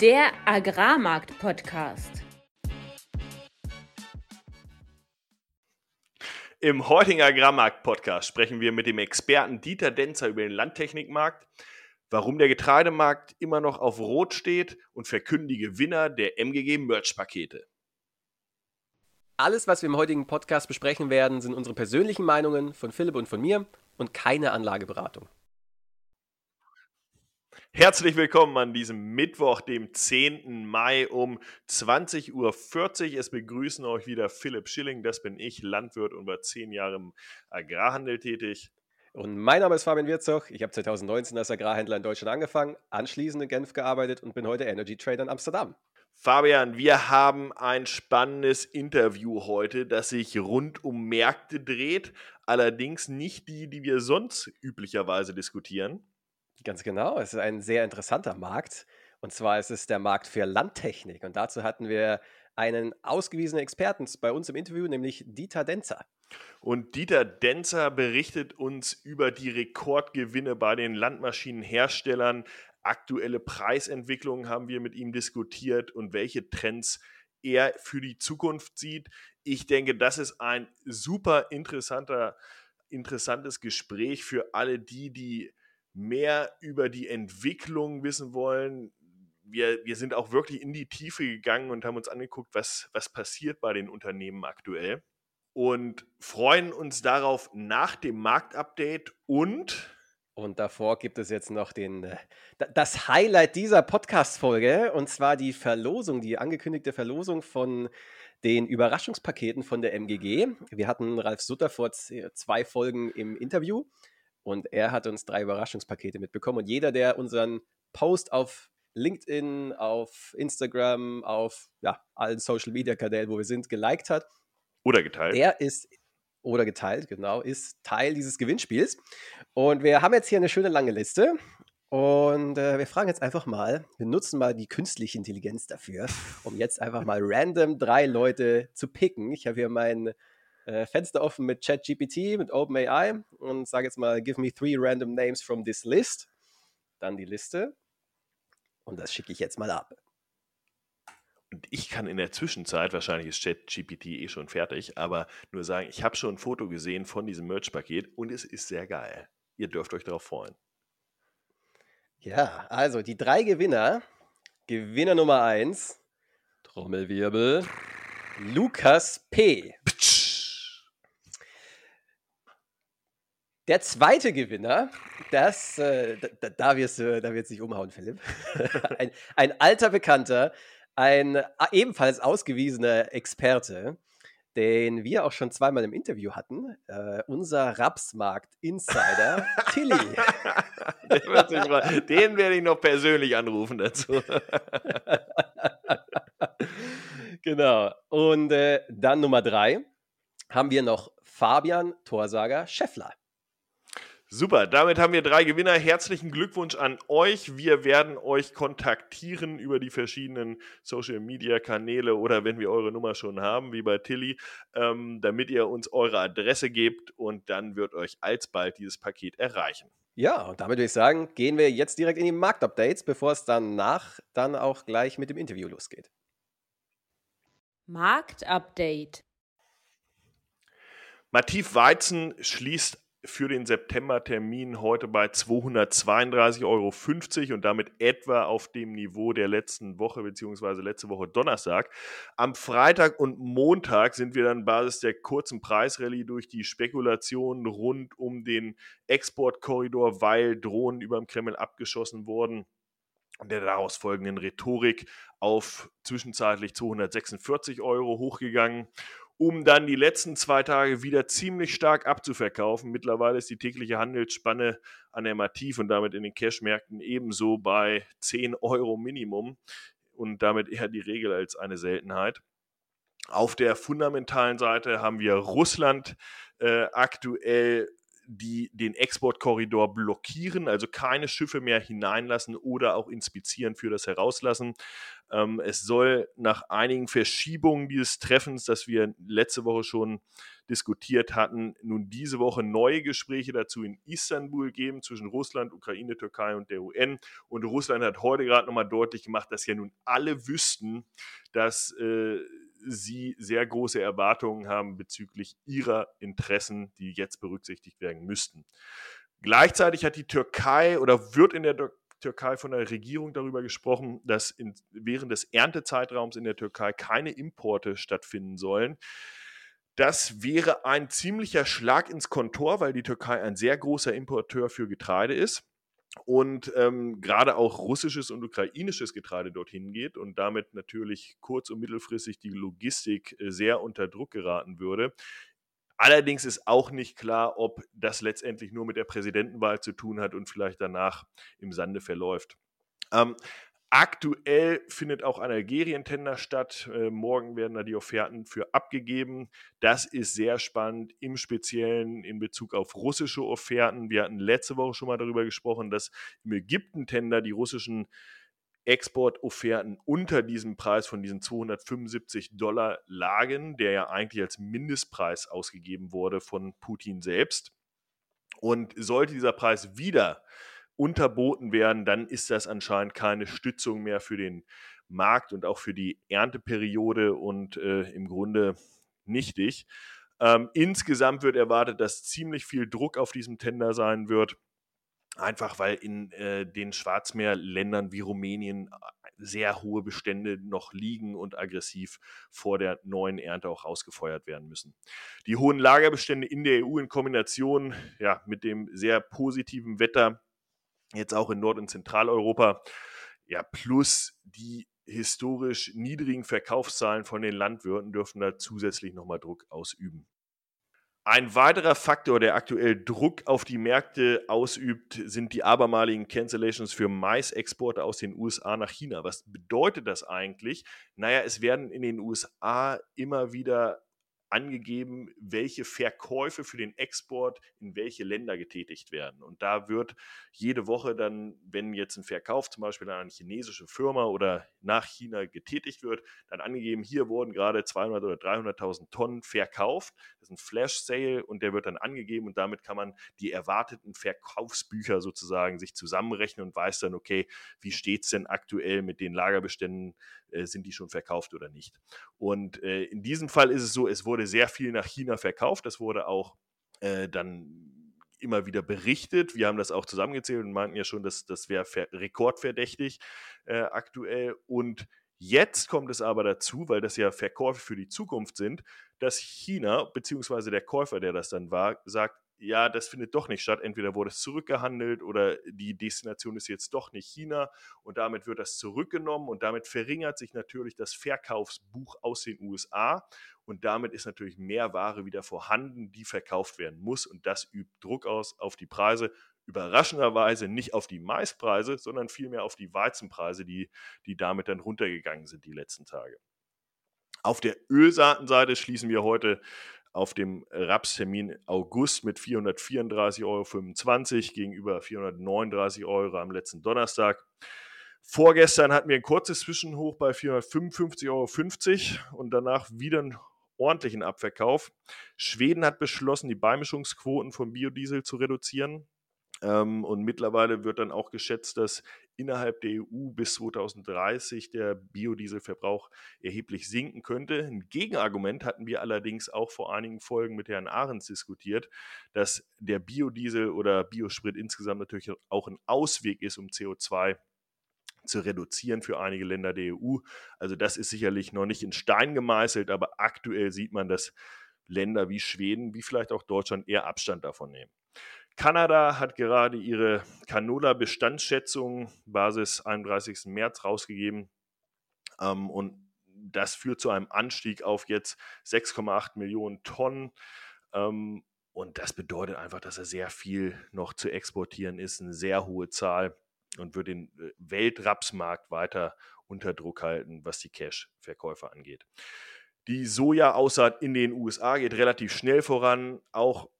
Der Agrarmarkt-Podcast. Im heutigen Agrarmarkt-Podcast sprechen wir mit dem Experten Dieter Denzer über den Landtechnikmarkt, warum der Getreidemarkt immer noch auf Rot steht und verkünden die Gewinner der MGG Merch-Pakete. Alles, was wir im heutigen Podcast besprechen werden, sind unsere persönlichen Meinungen von Philipp und von mir und keine Anlageberatung. Herzlich willkommen an diesem Mittwoch, dem 10. Mai um 20.40 Uhr. Es begrüßen euch wieder Philipp Schilling, das bin ich, Landwirt und war zehn Jahre im Agrarhandel tätig. Und mein Name ist Fabian Wirzog. Ich habe 2019 als Agrarhändler in Deutschland angefangen, anschließend in Genf gearbeitet und bin heute Energy Trader in Amsterdam. Fabian, wir haben ein spannendes Interview heute, das sich rund um Märkte dreht, allerdings nicht die, die wir sonst üblicherweise diskutieren. Ganz genau, es ist ein sehr interessanter Markt. Und zwar ist es der Markt für Landtechnik. Und dazu hatten wir einen ausgewiesenen Experten bei uns im Interview, nämlich Dieter Denzer. Und Dieter Denzer berichtet uns über die Rekordgewinne bei den Landmaschinenherstellern. Aktuelle Preisentwicklungen haben wir mit ihm diskutiert und welche Trends er für die Zukunft sieht. Ich denke, das ist ein super interessanter, interessantes Gespräch für alle die, die mehr über die Entwicklung wissen wollen. Wir, wir sind auch wirklich in die Tiefe gegangen und haben uns angeguckt, was, was passiert bei den Unternehmen aktuell. Und freuen uns darauf nach dem Marktupdate und und davor gibt es jetzt noch den, äh, das Highlight dieser Podcast-Folge und zwar die Verlosung, die angekündigte Verlosung von den Überraschungspaketen von der MGG. Wir hatten Ralf Sutter vor zwei Folgen im Interview und er hat uns drei Überraschungspakete mitbekommen. Und jeder, der unseren Post auf LinkedIn, auf Instagram, auf ja, allen Social Media Kanälen, wo wir sind, geliked hat. Oder geteilt. Der ist, oder geteilt, genau, ist Teil dieses Gewinnspiels. Und wir haben jetzt hier eine schöne lange Liste. Und äh, wir fragen jetzt einfach mal, wir nutzen mal die künstliche Intelligenz dafür, um jetzt einfach mal random drei Leute zu picken. Ich habe hier meinen äh, Fenster offen mit ChatGPT, mit OpenAI und sage jetzt mal, give me three random names from this list. Dann die Liste. Und das schicke ich jetzt mal ab. Und ich kann in der Zwischenzeit, wahrscheinlich ist ChatGPT eh schon fertig, aber nur sagen, ich habe schon ein Foto gesehen von diesem Merch-Paket und es ist sehr geil. Ihr dürft euch darauf freuen. Ja, also die drei Gewinner. Gewinner Nummer eins, Trommelwirbel, Lukas P. Ptsch. Der zweite Gewinner, das, äh, da, da, wirst du, da wird sich umhauen, Philipp. ein, ein, alter Bekannter, ein äh, ebenfalls ausgewiesener Experte, den wir auch schon zweimal im Interview hatten, äh, unser Rapsmarkt-Insider Tilly. den, den werde ich noch persönlich anrufen dazu. genau. Und äh, dann Nummer drei haben wir noch Fabian Torsager Scheffler. Super, damit haben wir drei Gewinner. Herzlichen Glückwunsch an euch. Wir werden euch kontaktieren über die verschiedenen Social-Media-Kanäle oder wenn wir eure Nummer schon haben, wie bei Tilly, ähm, damit ihr uns eure Adresse gebt und dann wird euch alsbald dieses Paket erreichen. Ja, und damit würde ich sagen, gehen wir jetzt direkt in die Marktupdates, bevor es danach dann auch gleich mit dem Interview losgeht. Marktupdate. Mativ Weizen schließt für den September-Termin heute bei 232,50 Euro und damit etwa auf dem Niveau der letzten Woche beziehungsweise letzte Woche Donnerstag. Am Freitag und Montag sind wir dann basis der kurzen Preisrallye durch die Spekulationen rund um den Exportkorridor, weil Drohnen über dem Kreml abgeschossen wurden und der daraus folgenden Rhetorik auf zwischenzeitlich 246 Euro hochgegangen um dann die letzten zwei Tage wieder ziemlich stark abzuverkaufen. Mittlerweile ist die tägliche Handelsspanne an der Mativ und damit in den Cashmärkten ebenso bei 10 Euro Minimum und damit eher die Regel als eine Seltenheit. Auf der fundamentalen Seite haben wir Russland äh, aktuell die den Exportkorridor blockieren, also keine Schiffe mehr hineinlassen oder auch inspizieren für das Herauslassen. Ähm, es soll nach einigen Verschiebungen dieses Treffens, das wir letzte Woche schon diskutiert hatten, nun diese Woche neue Gespräche dazu in Istanbul geben zwischen Russland, Ukraine, Türkei und der UN. Und Russland hat heute gerade nochmal deutlich gemacht, dass ja nun alle wüssten, dass äh, sie sehr große Erwartungen haben bezüglich ihrer Interessen, die jetzt berücksichtigt werden müssten. Gleichzeitig hat die Türkei oder wird in der Türkei von der Regierung darüber gesprochen, dass in, während des Erntezeitraums in der Türkei keine Importe stattfinden sollen. Das wäre ein ziemlicher Schlag ins Kontor, weil die Türkei ein sehr großer Importeur für Getreide ist und ähm, gerade auch russisches und ukrainisches Getreide dorthin geht und damit natürlich kurz- und mittelfristig die Logistik äh, sehr unter Druck geraten würde. Allerdings ist auch nicht klar, ob das letztendlich nur mit der Präsidentenwahl zu tun hat und vielleicht danach im Sande verläuft. Ähm, Aktuell findet auch ein Algerien-Tender statt. Äh, morgen werden da die Offerten für abgegeben. Das ist sehr spannend, im Speziellen in Bezug auf russische Offerten. Wir hatten letzte Woche schon mal darüber gesprochen, dass im Ägypten-Tender die russischen Exportofferten unter diesem Preis von diesen 275 Dollar lagen, der ja eigentlich als Mindestpreis ausgegeben wurde von Putin selbst. Und sollte dieser Preis wieder unterboten werden, dann ist das anscheinend keine Stützung mehr für den Markt und auch für die Ernteperiode und äh, im Grunde nichtig. Ähm, insgesamt wird erwartet, dass ziemlich viel Druck auf diesem Tender sein wird. Einfach weil in äh, den Schwarzmeerländern wie Rumänien äh, sehr hohe Bestände noch liegen und aggressiv vor der neuen Ernte auch rausgefeuert werden müssen. Die hohen Lagerbestände in der EU in Kombination ja, mit dem sehr positiven Wetter, jetzt auch in Nord- und Zentraleuropa, ja, plus die historisch niedrigen Verkaufszahlen von den Landwirten dürfen da zusätzlich nochmal Druck ausüben. Ein weiterer Faktor, der aktuell Druck auf die Märkte ausübt, sind die abermaligen Cancellations für Maisexporte aus den USA nach China. Was bedeutet das eigentlich? Naja, es werden in den USA immer wieder angegeben, welche Verkäufe für den Export in welche Länder getätigt werden. Und da wird jede Woche dann, wenn jetzt ein Verkauf zum Beispiel an eine chinesische Firma oder nach China getätigt wird, dann angegeben, hier wurden gerade 200 oder 300.000 Tonnen verkauft. Das ist ein Flash Sale und der wird dann angegeben und damit kann man die erwarteten Verkaufsbücher sozusagen sich zusammenrechnen und weiß dann, okay, wie steht es denn aktuell mit den Lagerbeständen, äh, sind die schon verkauft oder nicht. Und äh, in diesem Fall ist es so, es wurde sehr viel nach China verkauft. Das wurde auch äh, dann immer wieder berichtet. Wir haben das auch zusammengezählt und meinten ja schon, dass das wäre rekordverdächtig äh, aktuell. Und jetzt kommt es aber dazu, weil das ja Verkäufe für die Zukunft sind, dass China, beziehungsweise der Käufer, der das dann war, sagt, ja, das findet doch nicht statt. Entweder wurde es zurückgehandelt oder die Destination ist jetzt doch nicht China und damit wird das zurückgenommen und damit verringert sich natürlich das Verkaufsbuch aus den USA und damit ist natürlich mehr Ware wieder vorhanden, die verkauft werden muss und das übt Druck aus auf die Preise. Überraschenderweise nicht auf die Maispreise, sondern vielmehr auf die Weizenpreise, die, die damit dann runtergegangen sind die letzten Tage. Auf der Ölsaatenseite schließen wir heute auf dem Rapstermin August mit 434,25 Euro gegenüber 439 Euro am letzten Donnerstag. Vorgestern hatten wir ein kurzes Zwischenhoch bei 455,50 Euro und danach wieder einen ordentlichen Abverkauf. Schweden hat beschlossen, die Beimischungsquoten von Biodiesel zu reduzieren. Ähm, und mittlerweile wird dann auch geschätzt, dass innerhalb der EU bis 2030 der Biodieselverbrauch erheblich sinken könnte. Ein Gegenargument hatten wir allerdings auch vor einigen Folgen mit Herrn Ahrens diskutiert, dass der Biodiesel oder Biosprit insgesamt natürlich auch ein Ausweg ist, um CO2 zu reduzieren für einige Länder der EU. Also das ist sicherlich noch nicht in Stein gemeißelt, aber aktuell sieht man, dass Länder wie Schweden, wie vielleicht auch Deutschland eher Abstand davon nehmen. Kanada hat gerade ihre Canola-Bestandsschätzung Basis 31. März rausgegeben. Ähm, und das führt zu einem Anstieg auf jetzt 6,8 Millionen Tonnen. Ähm, und das bedeutet einfach, dass er sehr viel noch zu exportieren ist, eine sehr hohe Zahl und wird den äh, Weltrapsmarkt weiter unter Druck halten, was die Cash-Verkäufe angeht. Die Soja-Aussaat in den USA geht relativ schnell voran. Auch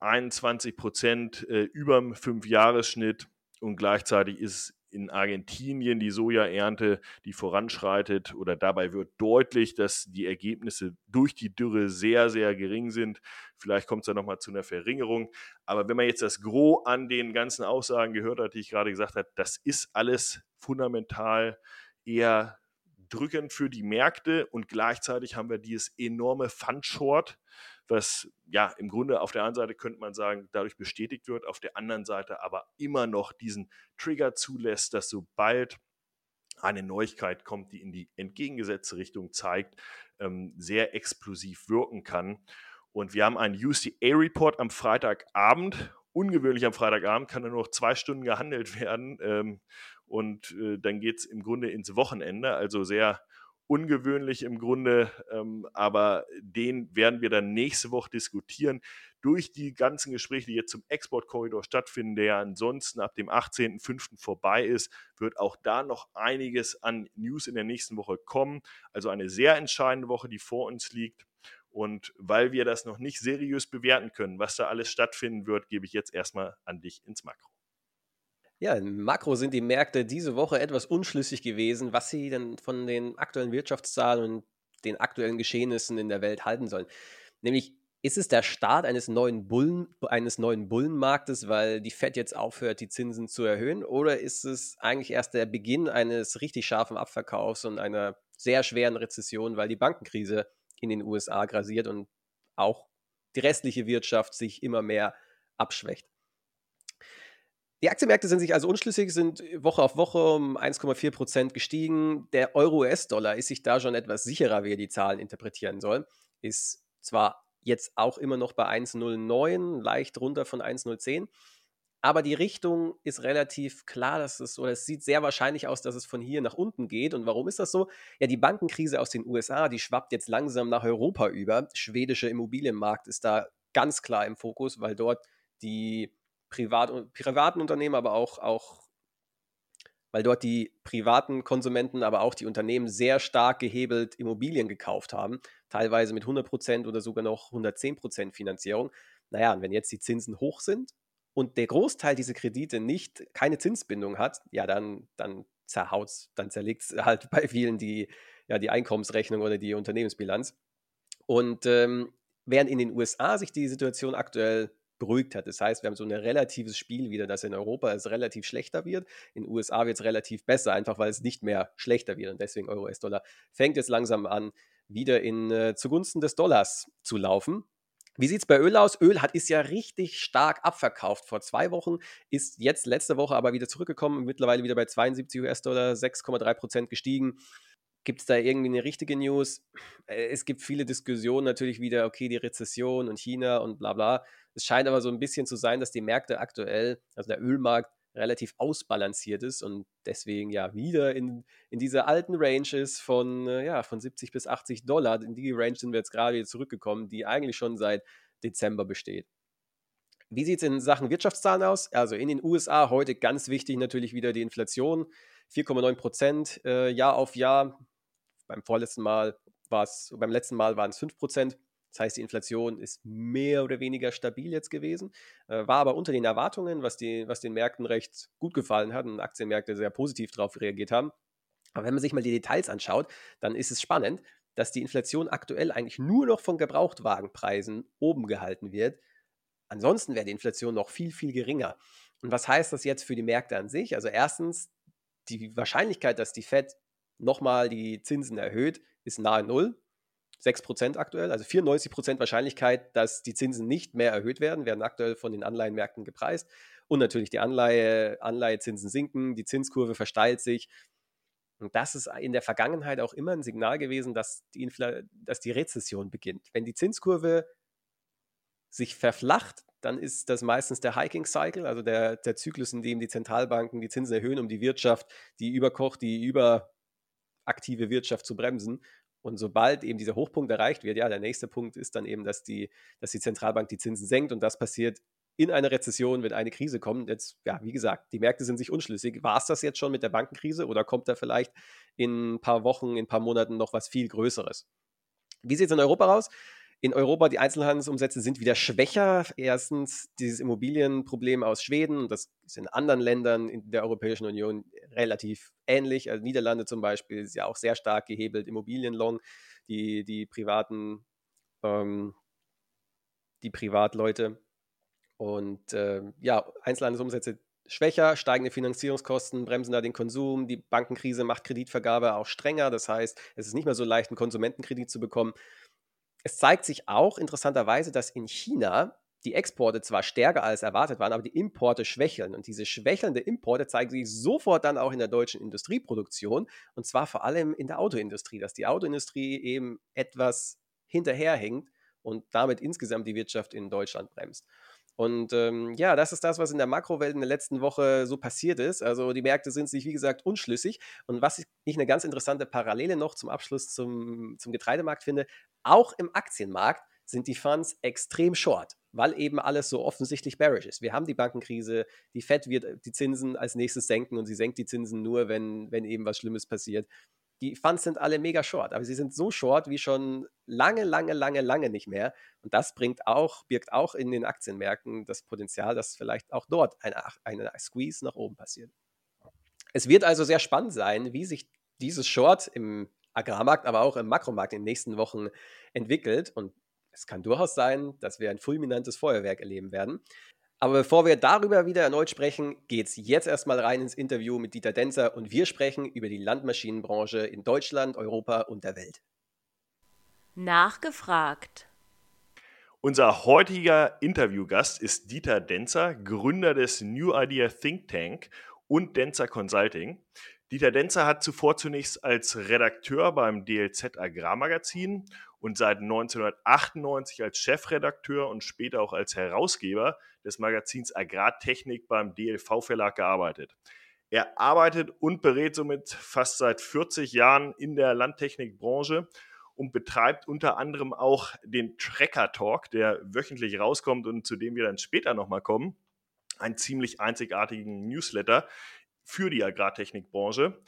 21 Prozent äh, über dem Fünfjahresschnitt und gleichzeitig ist in Argentinien die Sojaernte, die voranschreitet oder dabei wird deutlich, dass die Ergebnisse durch die Dürre sehr, sehr gering sind. Vielleicht kommt es da nochmal zu einer Verringerung. Aber wenn man jetzt das Gros an den ganzen Aussagen gehört hat, die ich gerade gesagt habe, das ist alles fundamental eher drückend für die Märkte und gleichzeitig haben wir dieses enorme Fund-Short, was ja im Grunde auf der einen Seite könnte man sagen, dadurch bestätigt wird, auf der anderen Seite aber immer noch diesen Trigger zulässt, dass sobald eine Neuigkeit kommt, die in die entgegengesetzte Richtung zeigt, ähm, sehr explosiv wirken kann. Und wir haben einen UCA-Report am Freitagabend. Ungewöhnlich am Freitagabend kann nur noch zwei Stunden gehandelt werden. Ähm, und äh, dann geht es im Grunde ins Wochenende. Also sehr ungewöhnlich im Grunde, ähm, aber den werden wir dann nächste Woche diskutieren. Durch die ganzen Gespräche, die jetzt zum Exportkorridor stattfinden, der ja ansonsten ab dem 18.05. vorbei ist, wird auch da noch einiges an News in der nächsten Woche kommen. Also eine sehr entscheidende Woche, die vor uns liegt. Und weil wir das noch nicht seriös bewerten können, was da alles stattfinden wird, gebe ich jetzt erstmal an dich ins Makro. Ja, im Makro sind die Märkte diese Woche etwas unschlüssig gewesen, was sie denn von den aktuellen Wirtschaftszahlen und den aktuellen Geschehnissen in der Welt halten sollen. Nämlich ist es der Start eines neuen, Bullen, eines neuen Bullenmarktes, weil die Fed jetzt aufhört, die Zinsen zu erhöhen? Oder ist es eigentlich erst der Beginn eines richtig scharfen Abverkaufs und einer sehr schweren Rezession, weil die Bankenkrise in den USA grasiert und auch die restliche Wirtschaft sich immer mehr abschwächt? Die Aktienmärkte sind sich also unschlüssig, sind Woche auf Woche um 1,4 Prozent gestiegen. Der Euro-US-Dollar ist sich da schon etwas sicherer, wie er die Zahlen interpretieren soll. Ist zwar jetzt auch immer noch bei 1,09, leicht runter von 1,010, aber die Richtung ist relativ klar, dass es, oder es sieht sehr wahrscheinlich aus, dass es von hier nach unten geht. Und warum ist das so? Ja, die Bankenkrise aus den USA, die schwappt jetzt langsam nach Europa über. Schwedischer Immobilienmarkt ist da ganz klar im Fokus, weil dort die Privat, privaten Unternehmen, aber auch, auch, weil dort die privaten Konsumenten, aber auch die Unternehmen sehr stark gehebelt Immobilien gekauft haben, teilweise mit 100% oder sogar noch 110% Finanzierung. Naja, und wenn jetzt die Zinsen hoch sind und der Großteil dieser Kredite nicht keine Zinsbindung hat, ja, dann, dann zerhaut dann zerlegt es halt bei vielen die, ja, die Einkommensrechnung oder die Unternehmensbilanz. Und ähm, während in den USA sich die Situation aktuell beruhigt hat. Das heißt, wir haben so ein relatives Spiel wieder, dass in Europa es relativ schlechter wird. In den USA wird es relativ besser, einfach weil es nicht mehr schlechter wird. Und deswegen Euro-US-Dollar fängt jetzt langsam an, wieder in, äh, zugunsten des Dollars zu laufen. Wie sieht es bei Öl aus? Öl hat, ist ja richtig stark abverkauft. Vor zwei Wochen ist jetzt letzte Woche aber wieder zurückgekommen, mittlerweile wieder bei 72 US-Dollar, 6,3 Prozent gestiegen. Gibt es da irgendwie eine richtige News? Äh, es gibt viele Diskussionen natürlich wieder, okay, die Rezession und China und bla bla. Es scheint aber so ein bisschen zu sein, dass die Märkte aktuell, also der Ölmarkt, relativ ausbalanciert ist und deswegen ja wieder in, in dieser alten Range ist von, äh, ja, von 70 bis 80 Dollar. In die Range sind wir jetzt gerade wieder zurückgekommen, die eigentlich schon seit Dezember besteht. Wie sieht es in Sachen Wirtschaftszahlen aus? Also in den USA heute ganz wichtig natürlich wieder die Inflation. 4,9 Prozent äh, Jahr auf Jahr. Beim vorletzten Mal war es, beim letzten Mal waren es 5 Prozent. Das heißt, die Inflation ist mehr oder weniger stabil jetzt gewesen, äh, war aber unter den Erwartungen, was, die, was den Märkten recht gut gefallen hat und Aktienmärkte sehr positiv darauf reagiert haben. Aber wenn man sich mal die Details anschaut, dann ist es spannend, dass die Inflation aktuell eigentlich nur noch von Gebrauchtwagenpreisen oben gehalten wird. Ansonsten wäre die Inflation noch viel, viel geringer. Und was heißt das jetzt für die Märkte an sich? Also erstens, die Wahrscheinlichkeit, dass die Fed nochmal die Zinsen erhöht, ist nahe Null. 6% aktuell, also 94% Wahrscheinlichkeit, dass die Zinsen nicht mehr erhöht werden, werden aktuell von den Anleihenmärkten gepreist. Und natürlich die Anleihe, Anleihezinsen sinken, die Zinskurve versteilt sich. Und das ist in der Vergangenheit auch immer ein Signal gewesen, dass die, Infl dass die Rezession beginnt. Wenn die Zinskurve sich verflacht, dann ist das meistens der Hiking Cycle, also der, der Zyklus, in dem die Zentralbanken die Zinsen erhöhen, um die Wirtschaft, die überkocht, die überaktive Wirtschaft zu bremsen. Und sobald eben dieser Hochpunkt erreicht wird, ja, der nächste Punkt ist dann eben, dass die, dass die Zentralbank die Zinsen senkt und das passiert in einer Rezession, wenn eine Krise kommt. Jetzt, ja, wie gesagt, die Märkte sind sich unschlüssig. War es das jetzt schon mit der Bankenkrise oder kommt da vielleicht in ein paar Wochen, in ein paar Monaten noch was viel Größeres? Wie sieht es in Europa raus? In Europa die Einzelhandelsumsätze sind wieder schwächer. Erstens dieses Immobilienproblem aus Schweden das ist in anderen Ländern in der Europäischen Union relativ ähnlich. Also Niederlande zum Beispiel ist ja auch sehr stark gehebelt, Immobilienlong, die, die privaten, ähm, die Privatleute. Und äh, ja, Einzelhandelsumsätze schwächer, steigende Finanzierungskosten bremsen da den Konsum, die Bankenkrise macht Kreditvergabe auch strenger, das heißt, es ist nicht mehr so leicht, einen Konsumentenkredit zu bekommen. Es zeigt sich auch interessanterweise, dass in China die Exporte zwar stärker als erwartet waren, aber die Importe schwächeln. Und diese schwächelnde Importe zeigen sich sofort dann auch in der deutschen Industrieproduktion und zwar vor allem in der Autoindustrie, dass die Autoindustrie eben etwas hinterherhinkt und damit insgesamt die Wirtschaft in Deutschland bremst. Und ähm, ja, das ist das, was in der Makrowelt in der letzten Woche so passiert ist. Also die Märkte sind sich, wie gesagt, unschlüssig. Und was ich eine ganz interessante Parallele noch zum Abschluss zum, zum Getreidemarkt finde, auch im Aktienmarkt sind die Funds extrem short, weil eben alles so offensichtlich bearish ist. Wir haben die Bankenkrise, die Fed wird die Zinsen als nächstes senken und sie senkt die Zinsen nur, wenn, wenn eben was Schlimmes passiert die Funds sind alle mega short, aber sie sind so short wie schon lange, lange, lange, lange nicht mehr. Und das bringt auch, birgt auch in den Aktienmärkten das Potenzial, dass vielleicht auch dort eine, eine Squeeze nach oben passiert. Es wird also sehr spannend sein, wie sich dieses Short im Agrarmarkt, aber auch im Makromarkt in den nächsten Wochen entwickelt. Und es kann durchaus sein, dass wir ein fulminantes Feuerwerk erleben werden. Aber bevor wir darüber wieder erneut sprechen, geht es jetzt erstmal rein ins Interview mit Dieter Denzer und wir sprechen über die Landmaschinenbranche in Deutschland, Europa und der Welt. Nachgefragt. Unser heutiger Interviewgast ist Dieter Denzer, Gründer des New Idea Think Tank und Denzer Consulting. Dieter Denzer hat zuvor zunächst als Redakteur beim DLZ Agrarmagazin und seit 1998 als Chefredakteur und später auch als Herausgeber des Magazins Agrartechnik beim DLV Verlag gearbeitet. Er arbeitet und berät somit fast seit 40 Jahren in der Landtechnikbranche und betreibt unter anderem auch den Tracker Talk, der wöchentlich rauskommt und zu dem wir dann später nochmal kommen. Einen ziemlich einzigartigen Newsletter, für die Agrartechnikbranche.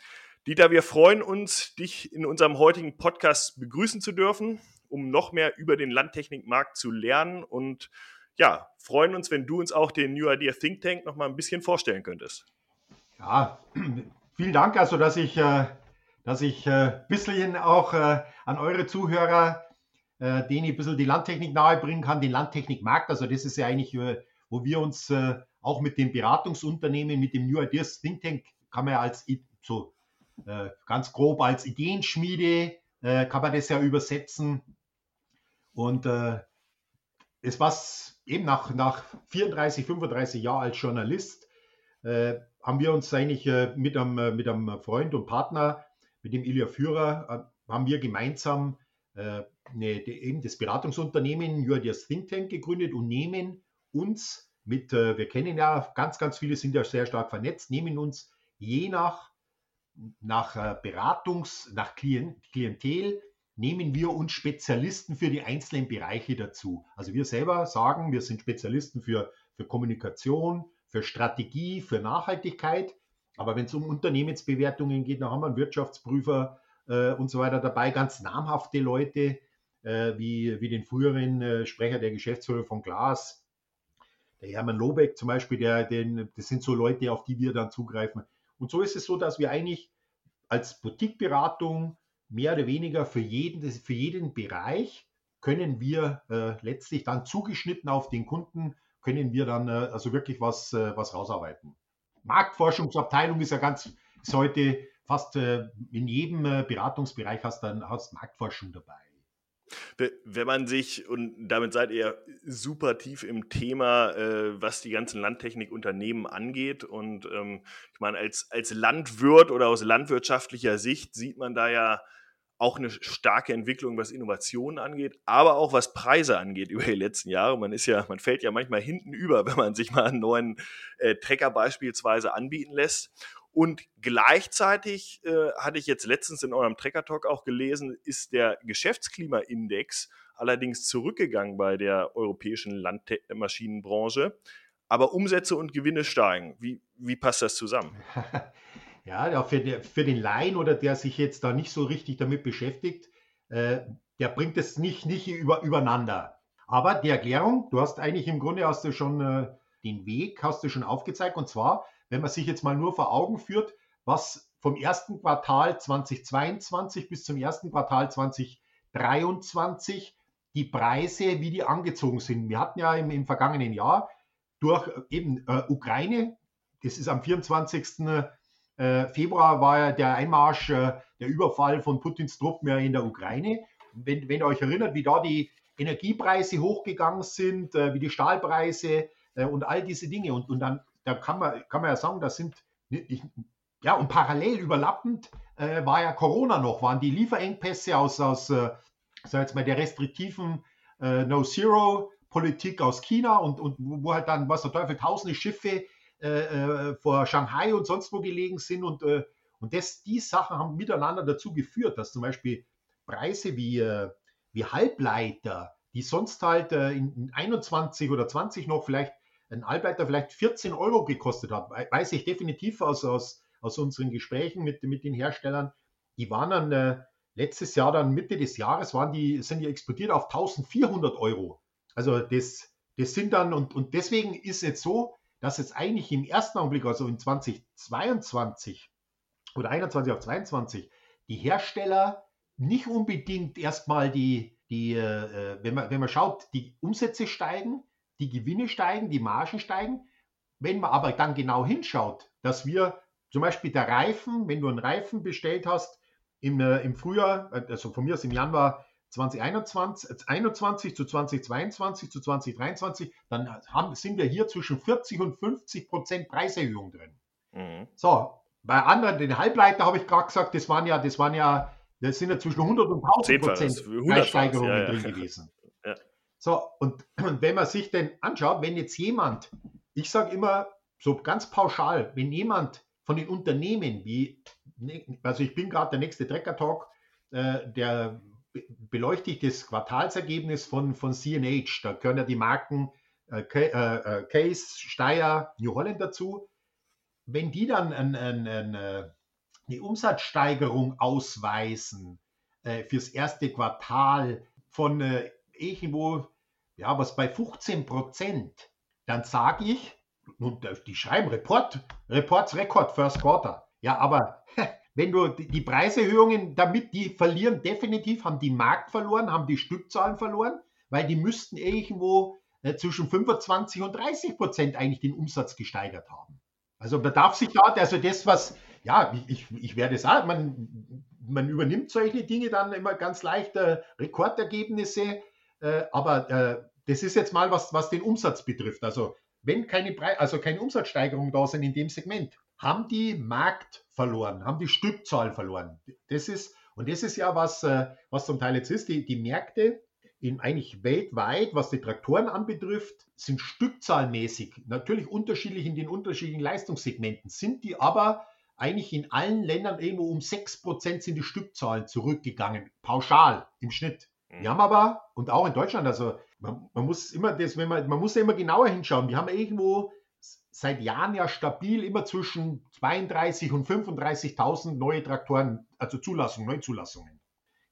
Dieter, wir freuen uns, dich in unserem heutigen Podcast begrüßen zu dürfen, um noch mehr über den Landtechnikmarkt zu lernen und ja, freuen uns, wenn du uns auch den New Idea Think Tank noch mal ein bisschen vorstellen könntest. Ja, vielen Dank, also dass ich, äh, dass ich ein äh, bisschen auch äh, an eure Zuhörer, denen ich ein bisschen die Landtechnik nahebringen kann, den Landtechnikmarkt. Also das ist ja eigentlich, wo wir uns auch mit den Beratungsunternehmen, mit dem New Ideas Think Tank, kann man ja als so äh, ganz grob als Ideenschmiede, äh, kann man das ja übersetzen. Und äh, es was eben nach, nach 34, 35 Jahren als Journalist, äh, haben wir uns eigentlich äh, mit, einem, äh, mit einem Freund und Partner, mit dem Ilja Führer, haben wir gemeinsam eine, eben das Beratungsunternehmen New Ideas Think Tank gegründet und nehmen uns mit, äh, wir kennen ja ganz, ganz viele sind ja sehr stark vernetzt, nehmen uns je nach, nach äh, Beratungs-, nach Klient, Klientel, nehmen wir uns Spezialisten für die einzelnen Bereiche dazu. Also wir selber sagen, wir sind Spezialisten für, für Kommunikation, für Strategie, für Nachhaltigkeit. Aber wenn es um Unternehmensbewertungen geht, dann haben wir einen Wirtschaftsprüfer äh, und so weiter dabei, ganz namhafte Leute, äh, wie, wie den früheren Sprecher der Geschäftsführer von Glas, der Hermann Lobeck zum Beispiel, der, den, das sind so Leute, auf die wir dann zugreifen. Und so ist es so, dass wir eigentlich als Boutiqueberatung mehr oder weniger für jeden, für jeden Bereich können wir äh, letztlich dann zugeschnitten auf den Kunden, können wir dann äh, also wirklich was, äh, was rausarbeiten. Marktforschungsabteilung ist ja ganz, ist heute fast äh, in jedem äh, Beratungsbereich hast du dann hast Marktforschung dabei. Wenn man sich, und damit seid ihr super tief im Thema, äh, was die ganzen Landtechnikunternehmen angeht. Und ähm, ich meine, als, als Landwirt oder aus landwirtschaftlicher Sicht sieht man da ja auch eine starke Entwicklung, was Innovationen angeht, aber auch was Preise angeht über die letzten Jahre. Man ist ja, man fällt ja manchmal hinten über, wenn man sich mal einen neuen äh, Trecker beispielsweise anbieten lässt. Und gleichzeitig äh, hatte ich jetzt letztens in eurem Tracker Talk auch gelesen, ist der Geschäftsklimaindex allerdings zurückgegangen bei der europäischen Landmaschinenbranche. Aber Umsätze und Gewinne steigen. Wie, wie passt das zusammen? Ja, für, für den Laien oder der sich jetzt da nicht so richtig damit beschäftigt, äh, der bringt es nicht, nicht über, übereinander. Aber die Erklärung, du hast eigentlich im Grunde hast du schon äh, den Weg, hast du schon aufgezeigt. Und zwar, wenn man sich jetzt mal nur vor Augen führt, was vom ersten Quartal 2022 bis zum ersten Quartal 2023 die Preise, wie die angezogen sind. Wir hatten ja im, im vergangenen Jahr durch eben äh, Ukraine, das ist am 24. Äh, Februar war ja der Einmarsch, äh, der Überfall von Putins Truppen in der Ukraine. Wenn, wenn ihr euch erinnert, wie da die Energiepreise hochgegangen sind, äh, wie die Stahlpreise und all diese Dinge. Und, und dann da kann, man, kann man ja sagen, das sind, nicht, ja, und parallel überlappend war ja Corona noch, waren die Lieferengpässe aus, aus sag jetzt mal, der restriktiven No-Zero-Politik aus China und, und wo halt dann, was der Teufel, tausende Schiffe äh, äh, vor Shanghai und sonst wo gelegen sind. Und, äh, und das, die Sachen haben miteinander dazu geführt, dass zum Beispiel Preise wie, äh, wie Halbleiter, die sonst halt äh, in 21 oder 20 noch vielleicht ein Halbleiter vielleicht 14 Euro gekostet hat, weiß ich definitiv aus, aus, aus unseren Gesprächen mit, mit den Herstellern. Die waren dann äh, letztes Jahr, dann Mitte des Jahres, waren die, sind die explodiert auf 1400 Euro. Also das, das sind dann, und, und deswegen ist es so, dass jetzt eigentlich im ersten Augenblick, also in 2022 oder 21 auf 22, die Hersteller nicht unbedingt erstmal die, die äh, wenn, man, wenn man schaut, die Umsätze steigen, die Gewinne steigen, die Margen steigen. Wenn man aber dann genau hinschaut, dass wir zum Beispiel der Reifen, wenn du einen Reifen bestellt hast im, äh, im Frühjahr, also von mir aus im Januar 2021 21 zu 2022 zu 2023, dann haben, sind wir hier zwischen 40 und 50 Prozent Preiserhöhung drin. Mhm. So, bei anderen, den Halbleiter habe ich gerade gesagt, das waren ja, das waren ja, das sind ja zwischen 100 und 1000 Prozent Preissteigerungen ja, ja. drin gewesen. So, und, wenn man sich denn anschaut, wenn jetzt jemand, ich sage immer so ganz pauschal, wenn jemand von den Unternehmen wie, ne, also ich bin gerade der nächste Trecker Talk, äh, der beleuchte ich das Quartalsergebnis von, von CNH. Da gehören ja die Marken äh, äh, Case, Steyr, New Holland dazu. Wenn die dann ein, ein, ein, eine Umsatzsteigerung ausweisen äh, fürs erste Quartal von äh, irgendwo, ja, was bei 15 Prozent, dann sage ich, und die schreiben Report, Reports Record First Quarter. Ja, aber wenn du die Preiserhöhungen, damit die verlieren, definitiv haben die Markt verloren, haben die Stückzahlen verloren, weil die müssten irgendwo äh, zwischen 25 und 30 Prozent eigentlich den Umsatz gesteigert haben. Also man darf sich da, also das, was, ja, ich, ich werde sagen, man, man übernimmt solche Dinge dann immer ganz leicht, Rekordergebnisse, äh, aber äh, das ist jetzt mal was, was den Umsatz betrifft. Also wenn keine, Pre also keine Umsatzsteigerung da sind in dem Segment, haben die Markt verloren, haben die Stückzahl verloren. Das ist, und das ist ja was, äh, was zum Teil jetzt ist, die, die Märkte in eigentlich weltweit, was die Traktoren anbetrifft, sind stückzahlmäßig natürlich unterschiedlich in den unterschiedlichen Leistungssegmenten, sind die aber eigentlich in allen Ländern irgendwo um 6% sind die Stückzahlen zurückgegangen, pauschal im Schnitt. Wir mhm. haben aber, und auch in Deutschland, also man, man muss immer das, wenn man, man muss ja immer genauer hinschauen, wir haben irgendwo seit Jahren ja stabil immer zwischen 32 und 35.000 neue Traktoren, also Zulassungen, Neuzulassungen.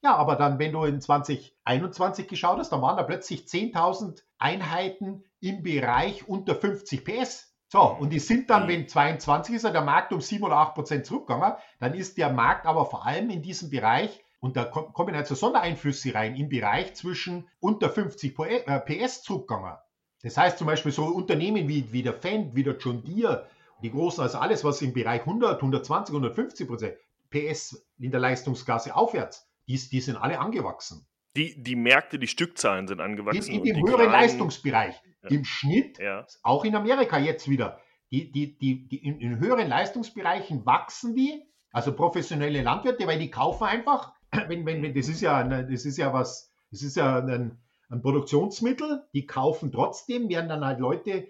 Ja, aber dann, wenn du in 2021 geschaut hast, dann waren da plötzlich 10.000 Einheiten im Bereich unter 50 PS. So, und die sind dann, wenn 22 ist, der Markt um 7 oder 8 Prozent zurückgegangen, dann ist der Markt aber vor allem in diesem Bereich, und da kommen halt so Sondereinflüsse rein, im Bereich zwischen unter 50 PS äh, zurückgegangen. Das heißt zum Beispiel so Unternehmen wie, wie der Fendt, wie der John Deere, die großen, also alles, was im Bereich 100, 120, 150 Prozent PS in der Leistungsklasse aufwärts, die, die sind alle angewachsen. Die, die Märkte, die Stückzahlen sind angewachsen. In, in dem höheren kleinen, Leistungsbereich. Ja. Im Schnitt, ja. auch in Amerika jetzt wieder, die, die, die, die in, in, höheren Leistungsbereichen wachsen die, also professionelle Landwirte, weil die kaufen einfach, wenn, wenn, wenn, das ist ja, das ist ja was, das ist ja ein, ein Produktionsmittel, die kaufen trotzdem, werden dann halt Leute,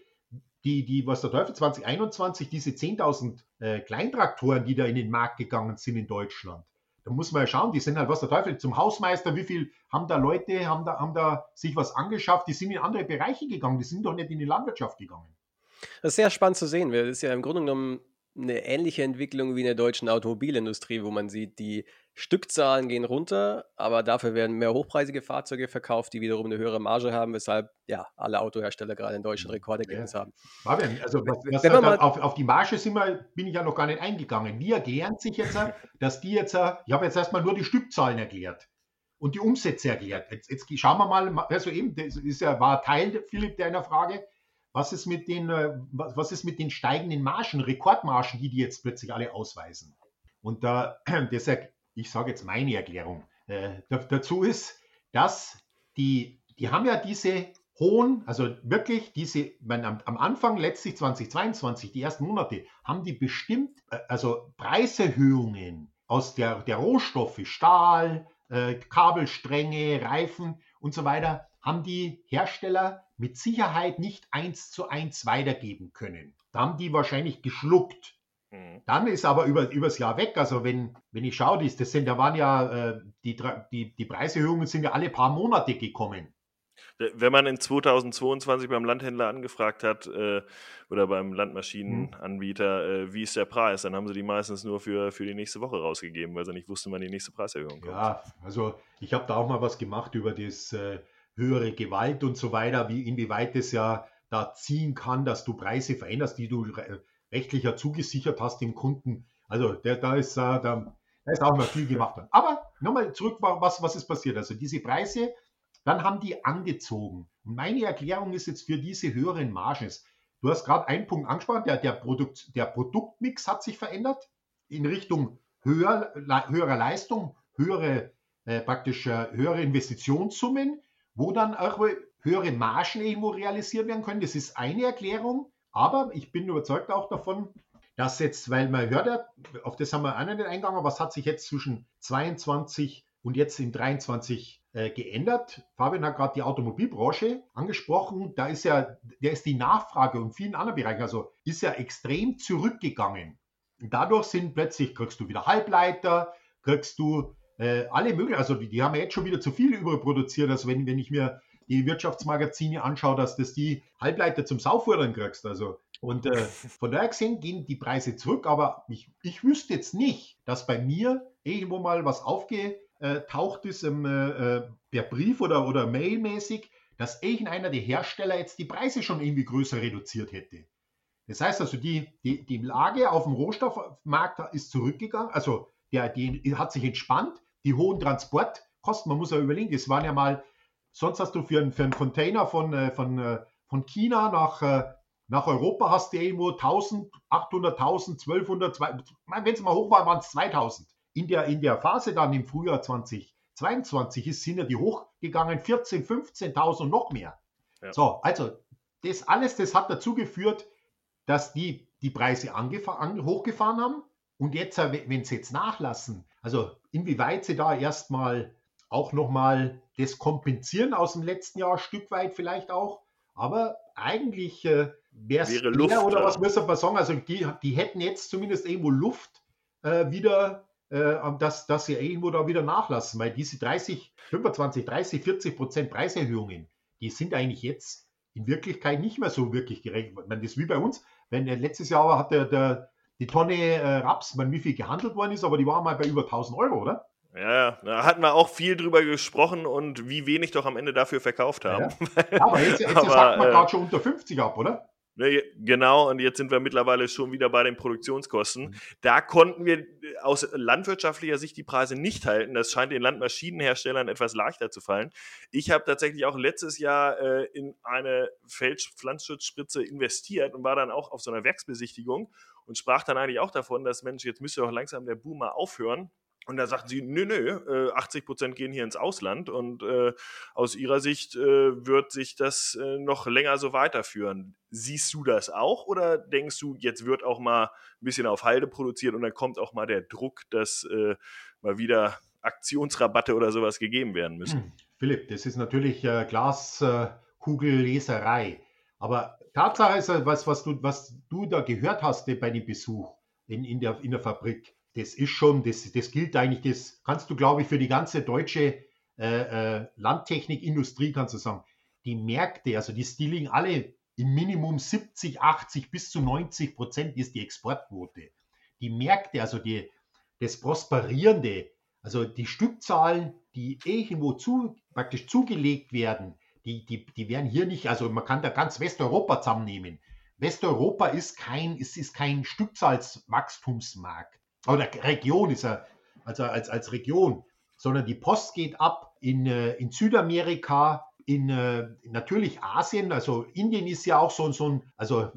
die, die, was der Teufel 2021, diese 10.000 äh, Kleintraktoren, die da in den Markt gegangen sind in Deutschland. Da muss man ja schauen, die sind halt, was der Teufel, zum Hausmeister, wie viel haben da Leute, haben da, haben da sich was angeschafft, die sind in andere Bereiche gegangen, die sind doch nicht in die Landwirtschaft gegangen. Das ist sehr spannend zu sehen, weil ist ja im Grunde genommen eine ähnliche Entwicklung wie in der deutschen Automobilindustrie, wo man sieht, die Stückzahlen gehen runter, aber dafür werden mehr hochpreisige Fahrzeuge verkauft, die wiederum eine höhere Marge haben, weshalb ja alle Autohersteller gerade in Deutschland Rekordergebnisse ja. haben. Fabian, also was, was Wenn man auf, auf, die Marge sind wir, bin ich ja noch gar nicht eingegangen. Wie erklären sich jetzt, dass die jetzt, ich habe jetzt erstmal nur die Stückzahlen erklärt und die Umsätze erklärt. Jetzt, jetzt schauen wir mal, also eben, das ist ja, war Teil, Philipp, deiner Frage, was ist mit den, äh, was ist mit den steigenden Margen, Rekordmargen, die die jetzt plötzlich alle ausweisen? Und da, deshalb ich sage jetzt meine Erklärung, äh, dazu ist, dass die, die haben ja diese hohen, also wirklich diese, man, am, am, Anfang letztlich 2022, die ersten Monate, haben die bestimmt, äh, also Preiserhöhungen aus der, der Rohstoffe, Stahl, äh, Kabelstränge, Reifen und so weiter, haben die Hersteller mit Sicherheit nicht eins zu eins weitergeben können. Da haben die wahrscheinlich geschluckt. Mhm. Dann ist aber über, übers Jahr weg. Also wenn, wenn ich schaue, das, sind, da waren ja äh, die, die, die Preiserhöhungen sind ja alle paar Monate gekommen. Wenn man in 2022 beim Landhändler angefragt hat äh, oder beim Landmaschinenanbieter, äh, wie ist der Preis, dann haben sie die meistens nur für, für die nächste Woche rausgegeben, weil sie nicht wussten, wann die nächste Preiserhöhung kommt. Ja, also ich habe da auch mal was gemacht über das äh, höhere Gewalt und so weiter, wie inwieweit es ja da ziehen kann, dass du Preise veränderst, die du rechtlich ja zugesichert hast dem Kunden. Also der, da, ist, äh, da, da ist auch noch viel gemacht. Aber nochmal zurück, was, was ist passiert? Also diese Preise, dann haben die angezogen. Und meine Erklärung ist jetzt für diese höheren Margen. Du hast gerade einen Punkt angesprochen, der, der, Produkt, der Produktmix hat sich verändert in Richtung höher, höherer Leistung, höhere, äh, praktisch äh, höhere Investitionssummen, wo dann auch höhere Margen irgendwo realisiert werden können. Das ist eine Erklärung. Aber ich bin überzeugt auch davon, dass jetzt, weil man hört ja, auf das haben wir auch nicht eingegangen, was hat sich jetzt zwischen 22 und jetzt in 23 äh, geändert? Fabian hat gerade die Automobilbranche angesprochen. Da ist ja, der ist die Nachfrage und vielen anderen Bereichen, also ist ja extrem zurückgegangen. Dadurch sind plötzlich, kriegst du wieder Halbleiter, kriegst du äh, alle möglichen, also die, die, haben ja jetzt schon wieder zu viel überproduziert. Also wenn, wenn ich mir die Wirtschaftsmagazine anschaue, dass das die Halbleiter zum Saufordern kriegst. Also, und äh, von daher gesehen gehen die Preise zurück, aber ich, ich wüsste jetzt nicht, dass bei mir irgendwo mal was aufgetaucht ist, ähm, äh, per Brief oder, oder mailmäßig, dass irgendeiner der Hersteller jetzt die Preise schon irgendwie größer reduziert hätte. Das heißt also, die, die, die Lage auf dem Rohstoffmarkt ist zurückgegangen, also der, die hat sich entspannt, die hohen Transportkosten, man muss ja überlegen, es waren ja mal Sonst hast du für, einen, für einen Container von, äh, von, äh, von China nach, äh, nach Europa hast du irgendwo 1000, 800, 1000, 1200, wenn es mal hoch war, waren es 2000. In der, in der Phase dann im Frühjahr 2022 ist, sind ja die hochgegangen, 14, 15.000 und noch mehr. Ja. So, also das alles, das hat dazu geführt, dass die die Preise hochgefahren haben und jetzt, wenn sie jetzt nachlassen, also inwieweit sie da erstmal auch nochmal das kompensieren aus dem letzten Jahr, ein Stück weit vielleicht auch. Aber eigentlich äh, wäre es oder was müssen wir sagen? Also die, die hätten jetzt zumindest irgendwo Luft äh, wieder, äh, dass, dass sie irgendwo da wieder nachlassen, weil diese 30, 25, 30, 40 Prozent Preiserhöhungen, die sind eigentlich jetzt in Wirklichkeit nicht mehr so wirklich gerechnet. Man, das ist wie bei uns, wenn äh, letztes Jahr hat der, der die Tonne äh, Raps, man, wie viel gehandelt worden ist, aber die war mal bei über 1000 Euro, oder? Ja, da hatten wir auch viel drüber gesprochen und wie wenig doch am Ende dafür verkauft haben. Ja. aber jetzt, jetzt aber, sagt man äh, gerade schon unter 50 ab, oder? Ne, genau, und jetzt sind wir mittlerweile schon wieder bei den Produktionskosten. Mhm. Da konnten wir aus landwirtschaftlicher Sicht die Preise nicht halten. Das scheint den Landmaschinenherstellern etwas leichter zu fallen. Ich habe tatsächlich auch letztes Jahr äh, in eine Pflanzenschutzspritze investiert und war dann auch auf so einer Werksbesichtigung und sprach dann eigentlich auch davon, dass Mensch, jetzt müsste doch langsam der Boomer aufhören und da sagten sie, nö, nö, 80 äh, Prozent gehen hier ins Ausland und äh, aus ihrer Sicht äh, wird sich das äh, noch länger so weiterführen. Siehst du das auch oder denkst du, jetzt wird auch mal ein bisschen auf Halde produziert und dann kommt auch mal der Druck, dass äh, mal wieder Aktionsrabatte oder sowas gegeben werden müssen? Hm, Philipp, das ist natürlich äh, Glaskugelleserei. Aber Tatsache ist, was, was, du, was du da gehört hast bei dem Besuch in, in, der, in der Fabrik, das ist schon, das, das gilt eigentlich, das kannst du, glaube ich, für die ganze deutsche äh, äh, Landtechnikindustrie, kannst du sagen. Die Märkte, also die, liegen alle im Minimum 70, 80 bis zu 90 Prozent ist die Exportquote. Die Märkte, also die, das Prosperierende, Also die Stückzahlen, die irgendwo zu, praktisch zugelegt werden, die, die, die werden hier nicht, also man kann da ganz Westeuropa zusammennehmen. Westeuropa ist kein, ist, ist kein Stückzahlswachstumsmarkt. Oder Region ist er, also als, als Region, sondern die Post geht ab in, äh, in Südamerika, in äh, natürlich Asien, also Indien ist ja auch so, so ein, also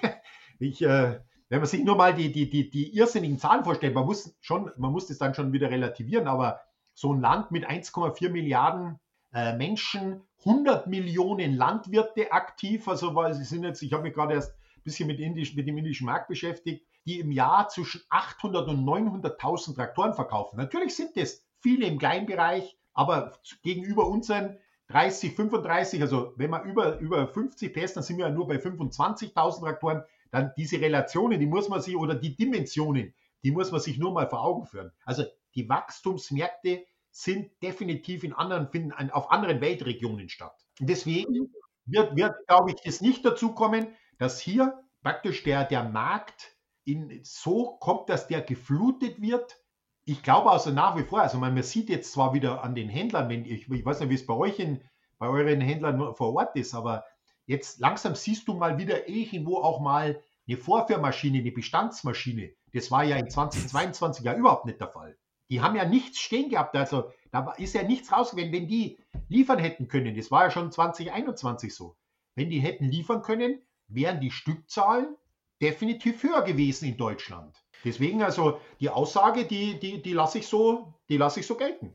ich, äh, wenn man sich nur mal die, die, die, die irrsinnigen Zahlen vorstellt, man muss schon, man muss das dann schon wieder relativieren, aber so ein Land mit 1,4 Milliarden Menschen, 100 Millionen Landwirte aktiv, also weil sie sind jetzt, ich habe mich gerade erst ein bisschen mit, Indisch, mit dem indischen Markt beschäftigt, die im Jahr zwischen 800 und 900.000 Traktoren verkaufen. Natürlich sind das viele im Kleinbereich, aber gegenüber unseren 30, 35, also wenn man über, über 50 PS, dann sind wir ja nur bei 25.000 Traktoren, dann diese Relationen, die muss man sich, oder die Dimensionen, die muss man sich nur mal vor Augen führen. Also die Wachstumsmärkte sind definitiv in anderen, finden auf anderen Weltregionen statt. Und deswegen wird, wird glaube ich, das nicht dazu kommen, dass hier praktisch der, der Markt in, so kommt, dass der geflutet wird. Ich glaube also nach wie vor, also man, man sieht jetzt zwar wieder an den Händlern, wenn ich, ich weiß nicht, wie es bei euch in, bei euren Händlern vor Ort ist, aber jetzt langsam siehst du mal wieder irgendwo auch mal eine Vorführmaschine, eine Bestandsmaschine. Das war ja in 2022 ja überhaupt nicht der Fall. Die haben ja nichts stehen gehabt, also da ist ja nichts rausgegangen. Wenn die liefern hätten können, das war ja schon 2021 so, wenn die hätten liefern können, wären die Stückzahlen definitiv höher gewesen in Deutschland. Deswegen also die Aussage, die, die, die lasse ich, so, lass ich so gelten.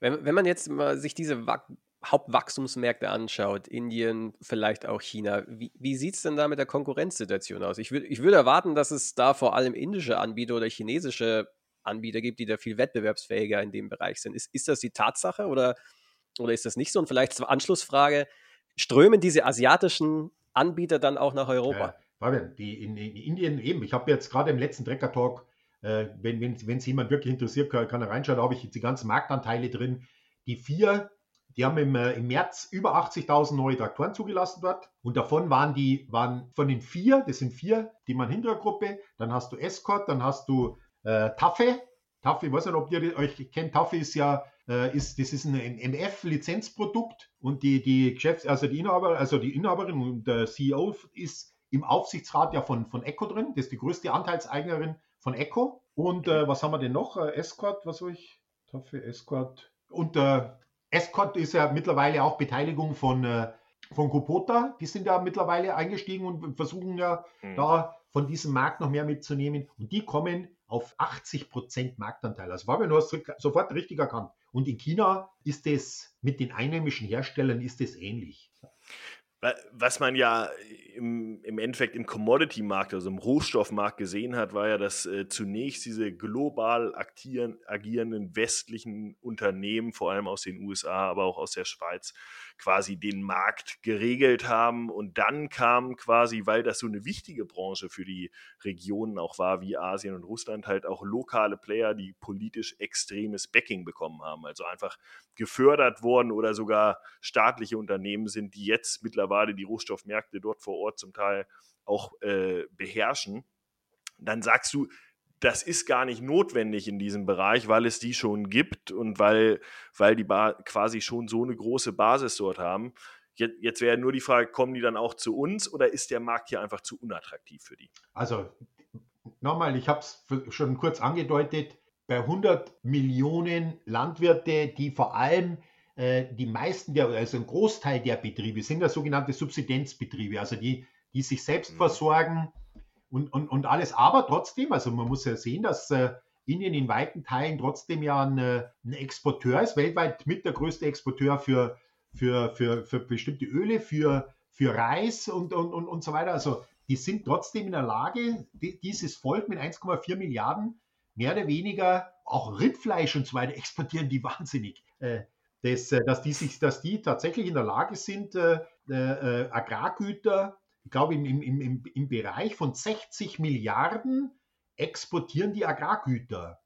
Wenn, wenn man jetzt mal sich diese Hauptwachstumsmärkte anschaut, Indien, vielleicht auch China, wie, wie sieht es denn da mit der Konkurrenzsituation aus? Ich, würd, ich würde erwarten, dass es da vor allem indische Anbieter oder chinesische Anbieter gibt, die da viel wettbewerbsfähiger in dem Bereich sind. Ist, ist das die Tatsache oder, oder ist das nicht so? Und vielleicht zur Anschlussfrage, strömen diese asiatischen Anbieter dann auch nach Europa? Ja, Fabian, die in, in Indien eben, ich habe jetzt gerade im letzten Trecker Talk, äh, wenn es wenn, jemand wirklich interessiert, kann, kann er reinschauen, da habe ich jetzt die ganzen Marktanteile drin. Die vier, die haben im, äh, im März über 80.000 neue Traktoren zugelassen dort und davon waren die, waren von den vier, das sind vier, die man Hintergruppe, dann hast du Escort, dann hast du äh, Taffe. Taffe, ich weiß nicht, ob ihr euch kennt, Taffe ist ja, äh, ist, das ist ein MF-Lizenzprodukt und die, die Geschäfts-, also die Inhaber, also die Inhaberin und der CEO ist im Aufsichtsrat ja von, von Echo drin. Das ist die größte Anteilseignerin von Echo. Und äh, was haben wir denn noch? Äh, Escort, was soll ich? Taffe, Escort. Und äh, Escort ist ja mittlerweile auch Beteiligung von, äh, von Kupota. Die sind ja mittlerweile eingestiegen und versuchen ja mhm. da von diesem Markt noch mehr mitzunehmen. Und die kommen auf 80 Prozent Marktanteil. Also Fabian, du hast sofort richtig erkannt. Und in China ist es mit den einheimischen Herstellern ist es ähnlich. Was man ja im, im Endeffekt im Commodity-Markt, also im Rohstoffmarkt gesehen hat, war ja, dass äh, zunächst diese global agierenden westlichen Unternehmen, vor allem aus den USA, aber auch aus der Schweiz, quasi den Markt geregelt haben. Und dann kam quasi, weil das so eine wichtige Branche für die Regionen auch war, wie Asien und Russland, halt auch lokale Player, die politisch extremes Backing bekommen haben. Also einfach gefördert worden oder sogar staatliche Unternehmen sind, die jetzt mittlerweile die Rohstoffmärkte dort vor Ort zum Teil auch äh, beherrschen. Dann sagst du, das ist gar nicht notwendig in diesem Bereich, weil es die schon gibt und weil, weil die ba quasi schon so eine große Basis dort haben. Jetzt, jetzt wäre nur die Frage, kommen die dann auch zu uns oder ist der Markt hier einfach zu unattraktiv für die? Also nochmal, ich habe es schon kurz angedeutet, bei 100 Millionen Landwirte, die vor allem äh, die meisten, der, also ein Großteil der Betriebe sind ja sogenannte Subsidenzbetriebe, also die, die sich selbst mhm. versorgen und, und, und alles. Aber trotzdem, also man muss ja sehen, dass äh, Indien in weiten Teilen trotzdem ja ein, äh, ein, Exporteur ist, weltweit mit der größte Exporteur für, für, für, für bestimmte Öle, für, für Reis und, und, und, und so weiter. Also die sind trotzdem in der Lage, dieses Volk mit 1,4 Milliarden mehr oder weniger auch Rindfleisch und so weiter exportieren die wahnsinnig. Äh, dass, äh, dass, die sich, dass die tatsächlich in der Lage sind, äh, äh, Agrargüter glaube, im, im, im, im Bereich von 60 Milliarden exportieren die Agrargüter.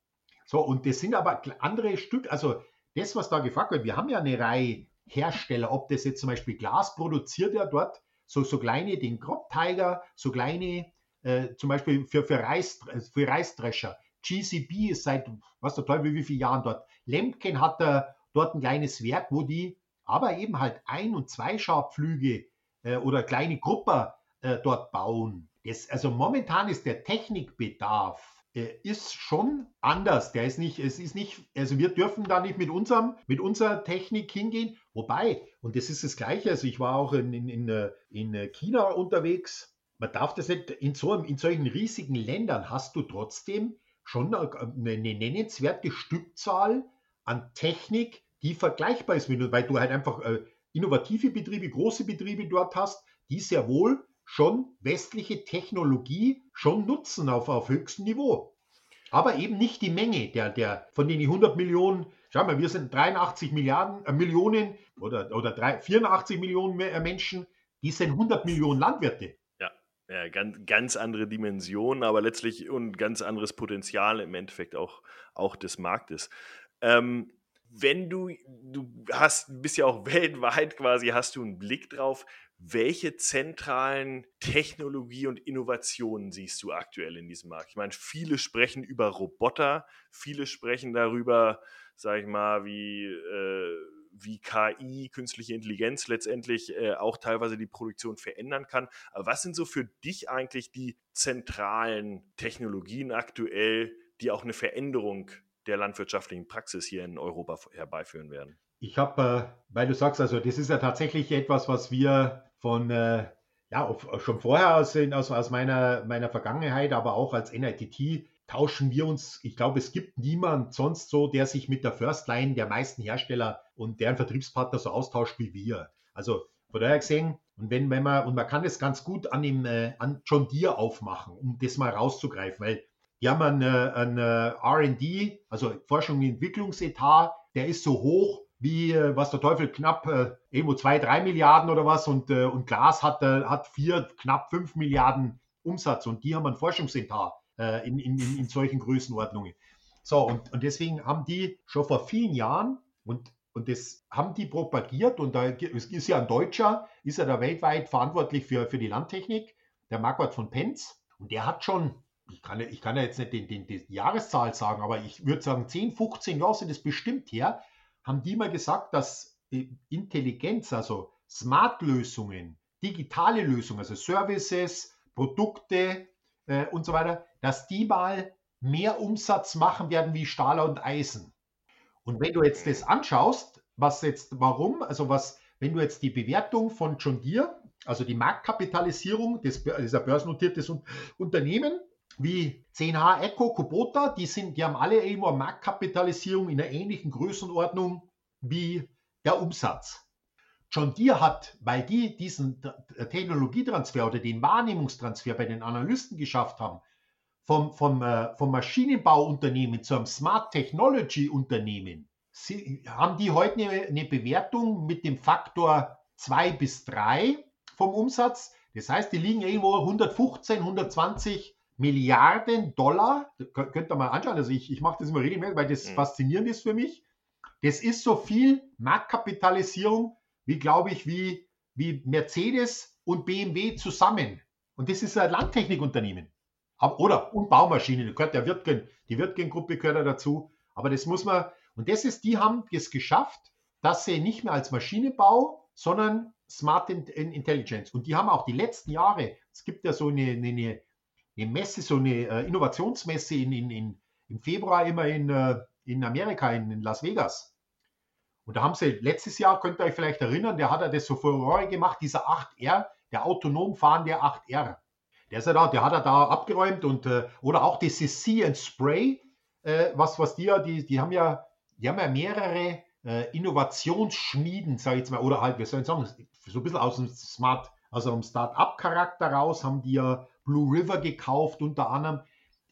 So, und das sind aber andere Stück, also das, was da gefragt wird, wir haben ja eine Reihe Hersteller, ob das jetzt zum Beispiel Glas produziert ja dort, so, so kleine, den Crop Tiger, so kleine, äh, zum Beispiel für, für, Reis, für Reisdrescher, GCB ist seit, was der Teufel, wie viele Jahren dort. Lemken hat äh, dort ein kleines Werk, wo die aber eben halt Ein- und Zweischarpflüge äh, oder kleine Gruppen äh, dort bauen. Das, also momentan ist der Technikbedarf äh, ist schon anders. Der ist nicht, es ist nicht, also wir dürfen da nicht mit unserem, mit unserer Technik hingehen. Wobei, und das ist das Gleiche, also ich war auch in, in, in, äh, in China unterwegs. Man darf das nicht, in, so, in solchen riesigen Ländern hast du trotzdem schon eine, eine nennenswerte Stückzahl an Technik, die vergleichbar ist, weil du halt einfach innovative Betriebe, große Betriebe dort hast, die sehr wohl schon westliche Technologie schon nutzen auf, auf höchstem Niveau. Aber eben nicht die Menge der, der von den 100 Millionen, schau mal, wir sind 83 Milliarden, äh, Millionen oder, oder 3, 84 Millionen äh, Menschen, die sind 100 Millionen Landwirte. Ja, ja ganz, ganz andere Dimensionen, aber letztlich und ganz anderes Potenzial im Endeffekt auch, auch des Marktes. Ähm, wenn du, du hast, bist ja auch weltweit quasi, hast du einen Blick drauf, welche zentralen Technologie und Innovationen siehst du aktuell in diesem Markt? Ich meine, viele sprechen über Roboter, viele sprechen darüber, sag ich mal, wie, äh, wie KI, künstliche Intelligenz letztendlich äh, auch teilweise die Produktion verändern kann. Aber was sind so für dich eigentlich die zentralen Technologien aktuell, die auch eine Veränderung der landwirtschaftlichen Praxis hier in Europa herbeiführen werden? Ich habe, äh, weil du sagst, also das ist ja tatsächlich etwas, was wir von, äh, ja, schon vorher aus, aus, aus meiner, meiner Vergangenheit, aber auch als NITT tauschen wir uns. Ich glaube, es gibt niemand sonst so, der sich mit der First Line der meisten Hersteller und deren Vertriebspartner so austauscht wie wir. Also von daher gesehen, und wenn, wenn man, und man kann das ganz gut an dem, äh, an John Deere aufmachen, um das mal rauszugreifen, weil die haben einen, RD, also Forschung und Entwicklungsetat, der ist so hoch wie, äh, was der Teufel, knapp äh, irgendwo zwei, drei Milliarden oder was und, äh, und Glas hat, äh, hat vier, knapp fünf Milliarden Umsatz und die haben einen Forschungsetat äh, in, in, in, solchen Größenordnungen. So, und, und deswegen haben die schon vor vielen Jahren und und das haben die propagiert und da ist ja ein Deutscher, ist er da weltweit verantwortlich für, für die Landtechnik, der Marquardt von Penz. Und der hat schon, ich kann, ich kann ja jetzt nicht den, den, die Jahreszahl sagen, aber ich würde sagen, 10, 15 Jahre sind es bestimmt her, haben die mal gesagt, dass Intelligenz, also Smart-Lösungen, digitale Lösungen, also Services, Produkte äh, und so weiter, dass die mal mehr Umsatz machen werden wie Stahl und Eisen. Und wenn du jetzt das anschaust, was jetzt, warum, also was, wenn du jetzt die Bewertung von John Deere, also die Marktkapitalisierung des, dieser börsennotiertes Unternehmen, wie 10H Echo, Kubota, die, sind, die haben alle irgendwo eine Marktkapitalisierung in einer ähnlichen Größenordnung wie der Umsatz. John Deere hat, weil die diesen Technologietransfer oder den Wahrnehmungstransfer bei den Analysten geschafft haben, vom, vom, äh, vom Maschinenbauunternehmen zu einem Smart Technology Unternehmen, sie, haben die heute eine, eine Bewertung mit dem Faktor 2 bis 3 vom Umsatz. Das heißt, die liegen irgendwo 115, 120 Milliarden Dollar, könnt ihr mal anschauen, also ich, ich mache das immer regelmäßig, weil das mhm. faszinierend ist für mich. Das ist so viel Marktkapitalisierung, wie glaube ich, wie, wie Mercedes und BMW zusammen. Und das ist ein Landtechnikunternehmen. Oder und Baumaschinen, gehört der Wirtgen, die Wirtgen-Gruppe gehört da dazu. Aber das muss man, und das ist, die haben es geschafft, dass sie nicht mehr als Maschinenbau, sondern Smart Intelligence. Und die haben auch die letzten Jahre, es gibt ja so eine, eine, eine Messe, so eine äh, Innovationsmesse in, in, in, im Februar immer in, äh, in Amerika, in, in, Las Vegas. Und da haben sie letztes Jahr, könnt ihr euch vielleicht erinnern, der hat er das so Furore gemacht, dieser 8R, der autonom fahrende 8R. Der ist ja da, der hat er da abgeräumt und äh, oder auch dieses See and Spray, was, was die ja, die, die haben ja, die haben ja mehrere Innovationsschmieden, sage ich jetzt mal, oder halt, wir sollen sagen, so ein bisschen aus dem Smart, also dem Start-up-Charakter raus, haben die ja Blue River gekauft, unter anderem.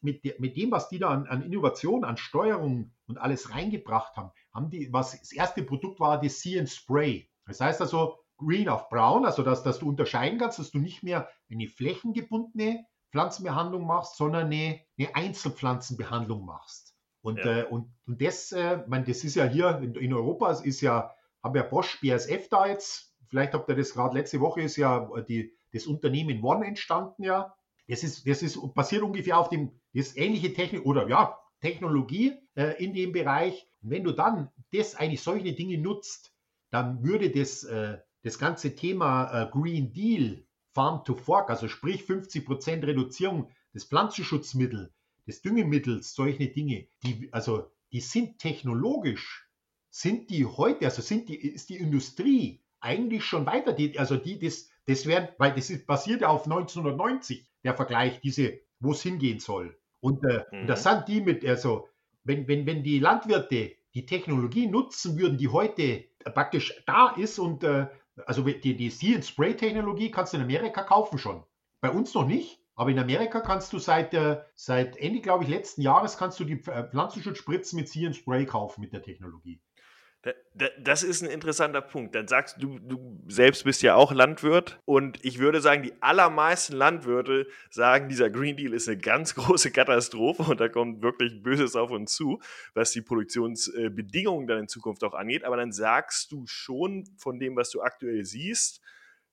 Mit, de, mit dem, was die da an, an Innovation, an Steuerung und alles reingebracht haben, haben die, was das erste Produkt war, das See and Spray. Das heißt also Green auf Brown, also dass, dass du unterscheiden kannst, dass du nicht mehr eine flächengebundene Pflanzenbehandlung machst, sondern eine, eine Einzelpflanzenbehandlung machst. Und, ja. äh, und, und das, äh, mein, das ist ja hier in, in Europa, es ist ja, haben ja Bosch BASF da jetzt, vielleicht habt ihr das gerade letzte Woche, ist ja die, das Unternehmen One entstanden ja. Das ist, das ist basiert ungefähr auf dem, das ähnliche Technik oder ja, Technologie äh, in dem Bereich. Und wenn du dann das eigentlich solche Dinge nutzt, dann würde das, äh, das ganze Thema äh, Green Deal, Farm to Fork, also sprich 50% Reduzierung des Pflanzenschutzmittels, des Düngemittels, solche Dinge, die, also die sind technologisch, sind die heute, also sind die, ist die Industrie eigentlich schon weiter, die, also die, das, das werden, weil das ist basiert ja auf 1990, der Vergleich, diese, wo es hingehen soll. Und, äh, mhm. sind die mit, also wenn, wenn, wenn die Landwirte die Technologie nutzen würden, die heute praktisch da ist und äh, also die, die See and Spray Technologie kannst du in Amerika kaufen schon. Bei uns noch nicht, aber in Amerika kannst du seit, äh, seit Ende, glaube ich, letzten Jahres kannst du die äh, Pflanzenschutzspritzen mit See and Spray kaufen mit der Technologie. Das ist ein interessanter Punkt. Dann sagst du, du selbst bist ja auch Landwirt und ich würde sagen, die allermeisten Landwirte sagen, dieser Green Deal ist eine ganz große Katastrophe und da kommt wirklich Böses auf uns zu, was die Produktionsbedingungen dann in Zukunft auch angeht. Aber dann sagst du schon von dem, was du aktuell siehst,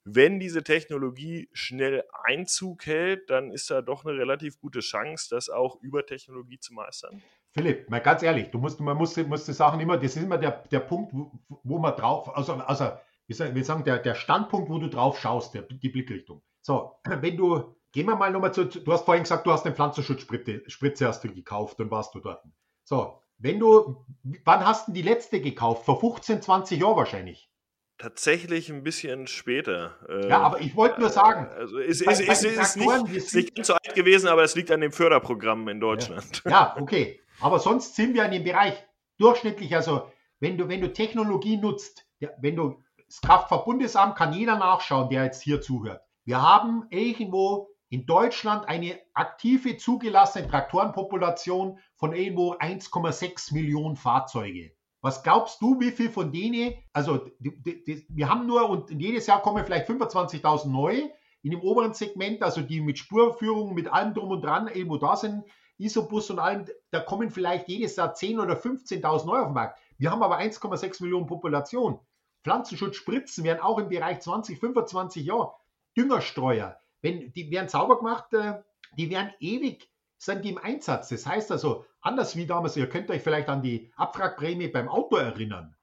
wenn diese Technologie schnell Einzug hält, dann ist da doch eine relativ gute Chance, das auch über Technologie zu meistern. Philipp, mal ganz ehrlich, du musst, man muss, muss die Sachen immer, das ist immer der, der Punkt, wo, wo man drauf, also, also wir sagen, der, der Standpunkt, wo du drauf schaust, der, die Blickrichtung. So, wenn du, gehen wir mal nochmal zu, du hast vorhin gesagt, du hast eine Pflanzenschutzspritze Spritze hast du gekauft und warst du dort. So, wenn du, wann hast du die letzte gekauft? Vor 15, 20 Jahren wahrscheinlich. Tatsächlich ein bisschen später. Ja, aber ich wollte nur sagen. Also ist, ist, ist, ist, nicht, nicht ganz so alt gewesen, aber es liegt an dem Förderprogramm in Deutschland. Ja, ja, okay. Aber sonst sind wir in dem Bereich durchschnittlich, also wenn du, wenn du Technologie nutzt, wenn du das Kraftverbundesamt kann jeder nachschauen, der jetzt hier zuhört. Wir haben irgendwo in Deutschland eine aktive zugelassene Traktorenpopulation von irgendwo 1,6 Millionen Fahrzeuge. Was glaubst du, wie viel von denen, also die, die, wir haben nur und jedes Jahr kommen vielleicht 25.000 neue in dem oberen Segment, also die mit Spurführung, mit allem drum und dran irgendwo da sind, Isobus und allem, da kommen vielleicht jedes Jahr 10.000 oder 15.000 neue auf den Markt. Wir haben aber 1,6 Millionen Population. Pflanzenschutzspritzen werden auch im Bereich 20, 25 Jahre. Düngerstreuer, wenn, die werden sauber gemacht, äh, die werden ewig, sind die im Einsatz. Das heißt also, anders wie damals, ihr könnt euch vielleicht an die Abwrackprämie beim Auto erinnern.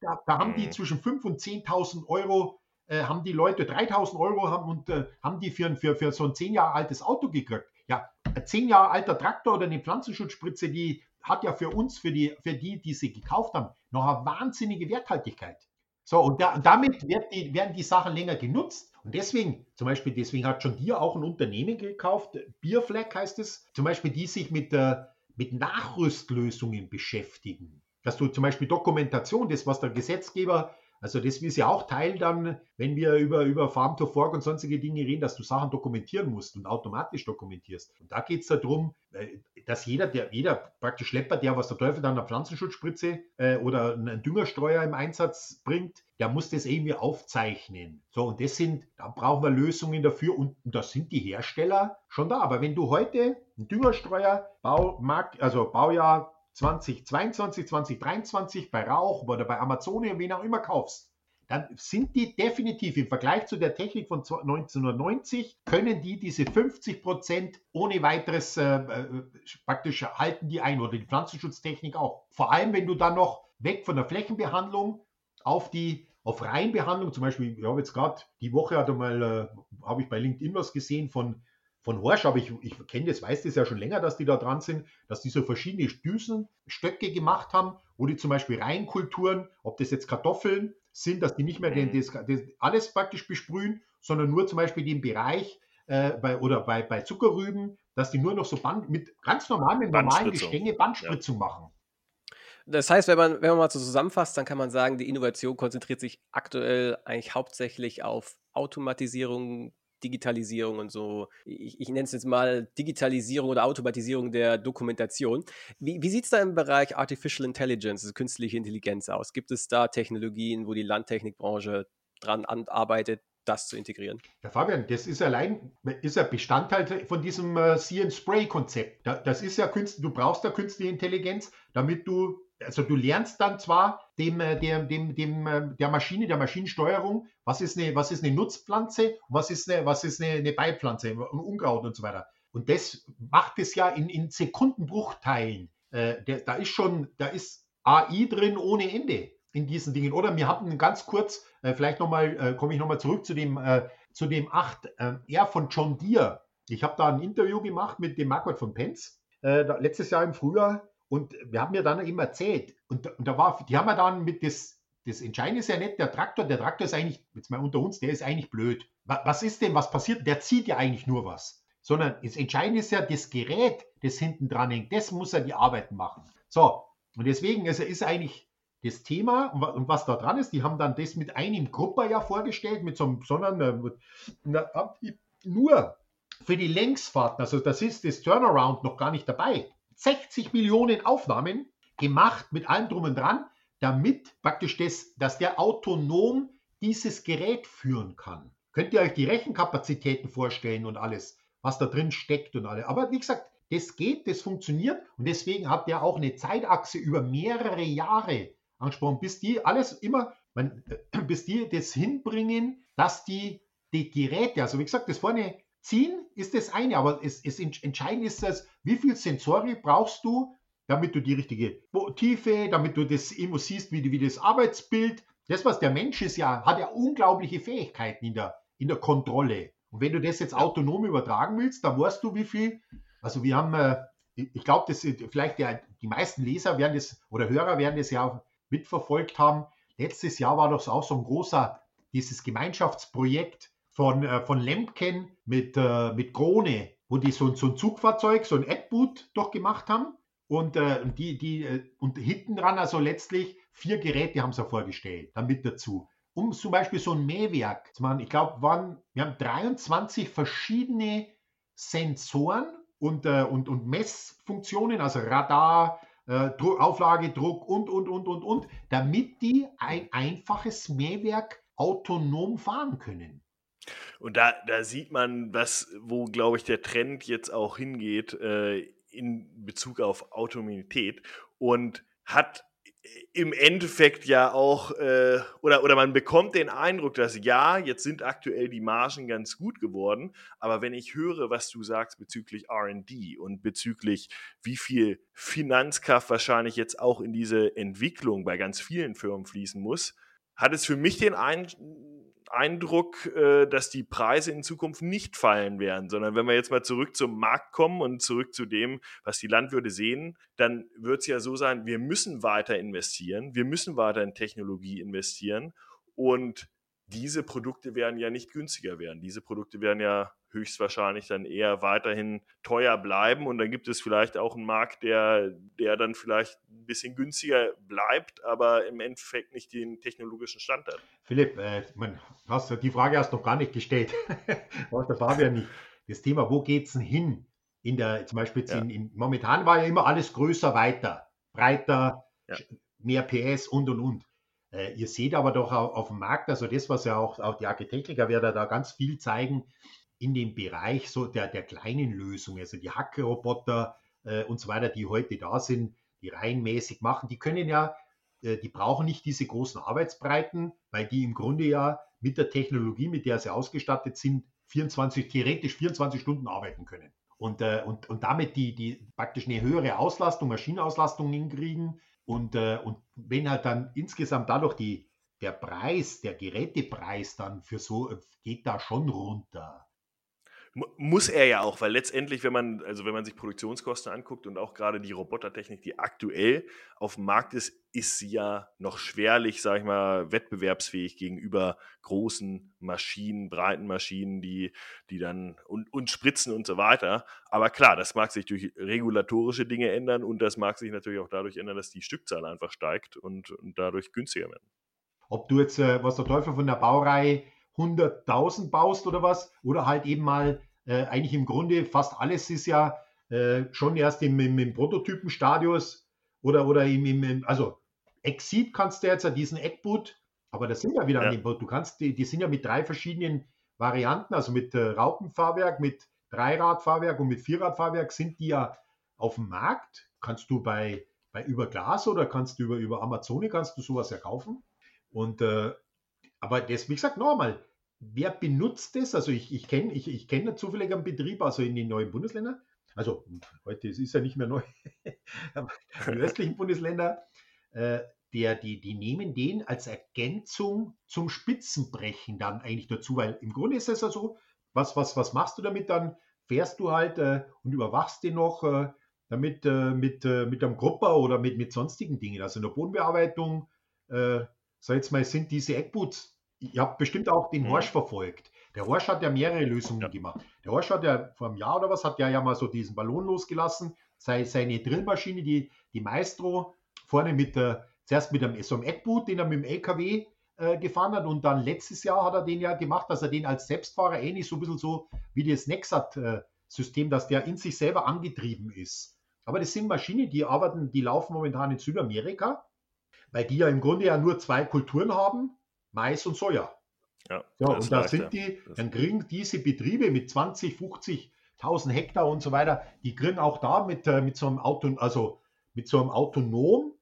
Da, da haben die mhm. zwischen 5.000 und 10.000 Euro, äh, haben die Leute 3.000 Euro haben und äh, haben die für, für, für so ein 10 Jahre altes Auto gekriegt. Ja, ein 10 Jahre alter Traktor oder eine Pflanzenschutzspritze, die hat ja für uns, für die, für die, die sie gekauft haben, noch eine wahnsinnige Werthaltigkeit. So, und da, damit die, werden die Sachen länger genutzt. Und deswegen, zum Beispiel, deswegen hat schon dir auch ein Unternehmen gekauft, Bierflag heißt es, zum Beispiel, die sich mit, äh, mit Nachrüstlösungen beschäftigen. Dass du zum Beispiel Dokumentation, das, was der Gesetzgeber also das ist ja auch Teil dann, wenn wir über, über Farm to Fork und sonstige Dinge reden, dass du Sachen dokumentieren musst und automatisch dokumentierst. Und da geht es darum, äh, dass jeder, der, jeder praktisch Schlepper, der was der Teufel dann eine Pflanzenschutzspritze äh, oder einen Düngerstreuer im Einsatz bringt, der muss das irgendwie aufzeichnen. So, und das sind, da brauchen wir Lösungen dafür und, und da sind die Hersteller schon da. Aber wenn du heute einen Düngerstreuer, Baumarkt, also Baujahr 2022, 2023 bei Rauch oder bei Amazon, wen auch immer kaufst, dann sind die definitiv im Vergleich zu der Technik von 1990, können die diese 50 Prozent ohne weiteres äh, äh, praktisch halten die ein oder die Pflanzenschutztechnik auch. Vor allem, wenn du dann noch weg von der Flächenbehandlung auf die auf Reihenbehandlung, zum Beispiel, ich habe jetzt gerade die Woche äh, habe ich bei LinkedIn was gesehen von von Horsch, aber ich, ich kenne das, weiß das ja schon länger, dass die da dran sind, dass die so verschiedene Düsen, Stöcke gemacht haben, wo die zum Beispiel Reihenkulturen, ob das jetzt Kartoffeln sind, dass die nicht mehr mhm. das, das alles praktisch besprühen, sondern nur zum Beispiel den Bereich äh, bei, oder bei, bei Zuckerrüben, dass die nur noch so Band, mit ganz normal mit normalen Gestänge Bandspritzung ja. machen. Das heißt, wenn man, wenn man mal so zusammenfasst, dann kann man sagen, die Innovation konzentriert sich aktuell eigentlich hauptsächlich auf Automatisierung, Digitalisierung und so, ich, ich nenne es jetzt mal Digitalisierung oder Automatisierung der Dokumentation. Wie, wie sieht es da im Bereich Artificial Intelligence, also künstliche Intelligenz aus? Gibt es da Technologien, wo die Landtechnikbranche dran arbeitet, das zu integrieren? Ja, Fabian, das ist allein, ist ja Bestandteil von diesem äh, See and Spray Konzept. Da, das ist ja du brauchst ja künstliche Intelligenz, damit du also du lernst dann zwar dem, äh, dem, dem, dem, äh, der Maschine, der Maschinensteuerung, was ist eine, was ist eine Nutzpflanze, was ist eine, was ist eine, eine Beipflanze, ein Unkraut und so weiter. Und das macht es ja in, in Sekundenbruchteilen. Äh, der, da ist schon, da ist AI drin ohne Ende in diesen Dingen. Oder wir hatten ganz kurz, äh, vielleicht nochmal, äh, komme ich nochmal zurück zu dem, äh, zu dem 8R von John Deere. Ich habe da ein Interview gemacht mit dem Marquardt von äh, da, letztes Jahr im Frühjahr. Und wir haben mir dann eben erzählt, und, und da war, die haben wir dann mit das, das Entscheidende ist ja nicht der Traktor, der Traktor ist eigentlich, jetzt mal unter uns, der ist eigentlich blöd. Was ist denn, was passiert? Der zieht ja eigentlich nur was. Sondern das Entscheidende ist ja das Gerät, das hinten dran hängt, das muss ja die Arbeiten machen. So, und deswegen also ist eigentlich das Thema und was da dran ist, die haben dann das mit einem Grupper ja vorgestellt, mit so einem besonderen, nur für die Längsfahrten, also das ist das Turnaround noch gar nicht dabei. 60 Millionen Aufnahmen gemacht mit allem drum und dran, damit praktisch das, dass der autonom dieses Gerät führen kann. Könnt ihr euch die Rechenkapazitäten vorstellen und alles, was da drin steckt und alles. Aber wie gesagt, das geht, das funktioniert und deswegen hat der auch eine Zeitachse über mehrere Jahre angesprochen, bis die alles immer, man, bis die das hinbringen, dass die, die Geräte, also wie gesagt, das vorne ziehen ist das eine, aber es, es entscheidend ist das, wie viel Sensorik brauchst du, damit du die richtige Tiefe, damit du das immer siehst, wie, wie das Arbeitsbild, das, was der Mensch ist, ja, hat ja unglaubliche Fähigkeiten in der, in der Kontrolle. Und wenn du das jetzt autonom übertragen willst, dann weißt du, wie viel, also wir haben, äh, ich glaube, das vielleicht der, die meisten Leser werden das oder Hörer werden das ja auch mitverfolgt haben. Letztes Jahr war das auch so ein großer, dieses Gemeinschaftsprojekt von, äh, von Lemken mit, äh, mit Krone, wo die so, so ein Zugfahrzeug, so ein Adboot doch gemacht haben. Und, äh, die, die, äh, und hinten dran, also letztlich vier Geräte haben sie vorgestellt, damit dazu. Um zum Beispiel so ein Mähwerk zu machen. Ich glaube, wir haben 23 verschiedene Sensoren und, äh, und, und Messfunktionen, also Radar, äh, Auflage, Druck und, und, und, und, und, damit die ein einfaches Mähwerk autonom fahren können. Und da, da sieht man, was, wo, glaube ich, der Trend jetzt auch hingeht äh, in Bezug auf Autonomität und hat im Endeffekt ja auch, äh, oder, oder man bekommt den Eindruck, dass ja, jetzt sind aktuell die Margen ganz gut geworden, aber wenn ich höre, was du sagst bezüglich RD und bezüglich wie viel Finanzkraft wahrscheinlich jetzt auch in diese Entwicklung bei ganz vielen Firmen fließen muss, hat es für mich den Eindruck, Eindruck, äh, dass die Preise in Zukunft nicht fallen werden, sondern wenn wir jetzt mal zurück zum Markt kommen und zurück zu dem, was die Landwirte sehen, dann wird es ja so sein, wir müssen weiter investieren, wir müssen weiter in Technologie investieren und diese Produkte werden ja nicht günstiger werden. Diese Produkte werden ja höchstwahrscheinlich dann eher weiterhin teuer bleiben und dann gibt es vielleicht auch einen Markt, der, der dann vielleicht ein bisschen günstiger bleibt, aber im Endeffekt nicht den technologischen Stand hat. Philipp, äh, man, hast die Frage hast du noch gar nicht gestellt. Was der Fabian nicht. Das Thema, wo geht es denn hin? In der, zum Beispiel ja. in, in, momentan war ja immer alles größer, weiter, breiter, ja. mehr PS und und und. Äh, ihr seht aber doch auf, dem Markt, also das, was ja auch, auch die Architektliker werden da ganz viel zeigen, in dem Bereich so der, der kleinen Lösungen, also die Hackroboter äh, und so weiter, die heute da sind, die reihenmäßig machen, die können ja, äh, die brauchen nicht diese großen Arbeitsbreiten, weil die im Grunde ja mit der Technologie, mit der sie ausgestattet sind, 24, theoretisch 24 Stunden arbeiten können. Und, äh, und, und damit die, die praktisch eine höhere Auslastung, Maschinenauslastung hinkriegen. Und, äh, und wenn halt dann insgesamt dadurch die, der Preis, der Gerätepreis dann für so geht da schon runter muss er ja auch, weil letztendlich, wenn man, also wenn man sich Produktionskosten anguckt und auch gerade die Robotertechnik, die aktuell auf dem Markt ist, ist sie ja noch schwerlich, sag ich mal, wettbewerbsfähig gegenüber großen Maschinen, breiten Maschinen, die, die dann und, und spritzen und so weiter. Aber klar, das mag sich durch regulatorische Dinge ändern und das mag sich natürlich auch dadurch ändern, dass die Stückzahl einfach steigt und, und dadurch günstiger werden. Ob du jetzt, äh, was der Teufel von der Baureihe 100.000 baust oder was, oder halt eben mal äh, eigentlich im Grunde fast alles ist ja äh, schon erst im, im, im Prototypenstadius oder, oder im, im, also Exit kannst du jetzt ja diesen Eckboot, aber das sind ja wieder ja. an dem Boot. Du kannst, die, die sind ja mit drei verschiedenen Varianten, also mit äh, Raupenfahrwerk, mit Dreiradfahrwerk und mit Vierradfahrwerk sind die ja auf dem Markt. Kannst du bei bei über Glas oder kannst du über, über Amazon kannst du sowas ja kaufen. Und äh, aber das, wie gesagt, nochmal, wer benutzt das? Also ich, ich kenne ich, ich kenn zufällig einen Betrieb, also in den neuen Bundesländern. Also heute ist es ja nicht mehr neu, aber die östlichen Bundesländer, äh, der, die, die nehmen den als Ergänzung zum Spitzenbrechen dann eigentlich dazu, weil im Grunde ist es ja so, was, was, was machst du damit? Dann fährst du halt äh, und überwachst den noch äh, damit äh, mit, äh, mit einem Grupper oder mit, mit sonstigen Dingen. Also in der Bodenbearbeitung, äh, sag jetzt mal, sind diese Eckboots, ich habe bestimmt auch den mhm. Horsch verfolgt. Der Horsch hat ja mehrere Lösungen ja. gemacht. Der Horsch hat ja vor einem Jahr oder was, hat ja, ja mal so diesen Ballon losgelassen, sei, seine Drillmaschine, die, die Maestro, vorne mit der, zuerst mit einem, so einem Eckboot, den er mit dem LKW äh, gefahren hat und dann letztes Jahr hat er den ja gemacht, dass er den als Selbstfahrer ähnlich so ein bisschen so wie das Nexat-System, dass der in sich selber angetrieben ist. Aber das sind Maschinen, die arbeiten, die laufen momentan in Südamerika, weil die ja im Grunde ja nur zwei Kulturen haben, Mais und Soja. Ja, so, und da sind die, dann kriegen diese Betriebe mit 20, 50, 1000 Hektar und so weiter, die kriegen auch da mit, äh, mit so einem Auto, also mit so einem autonom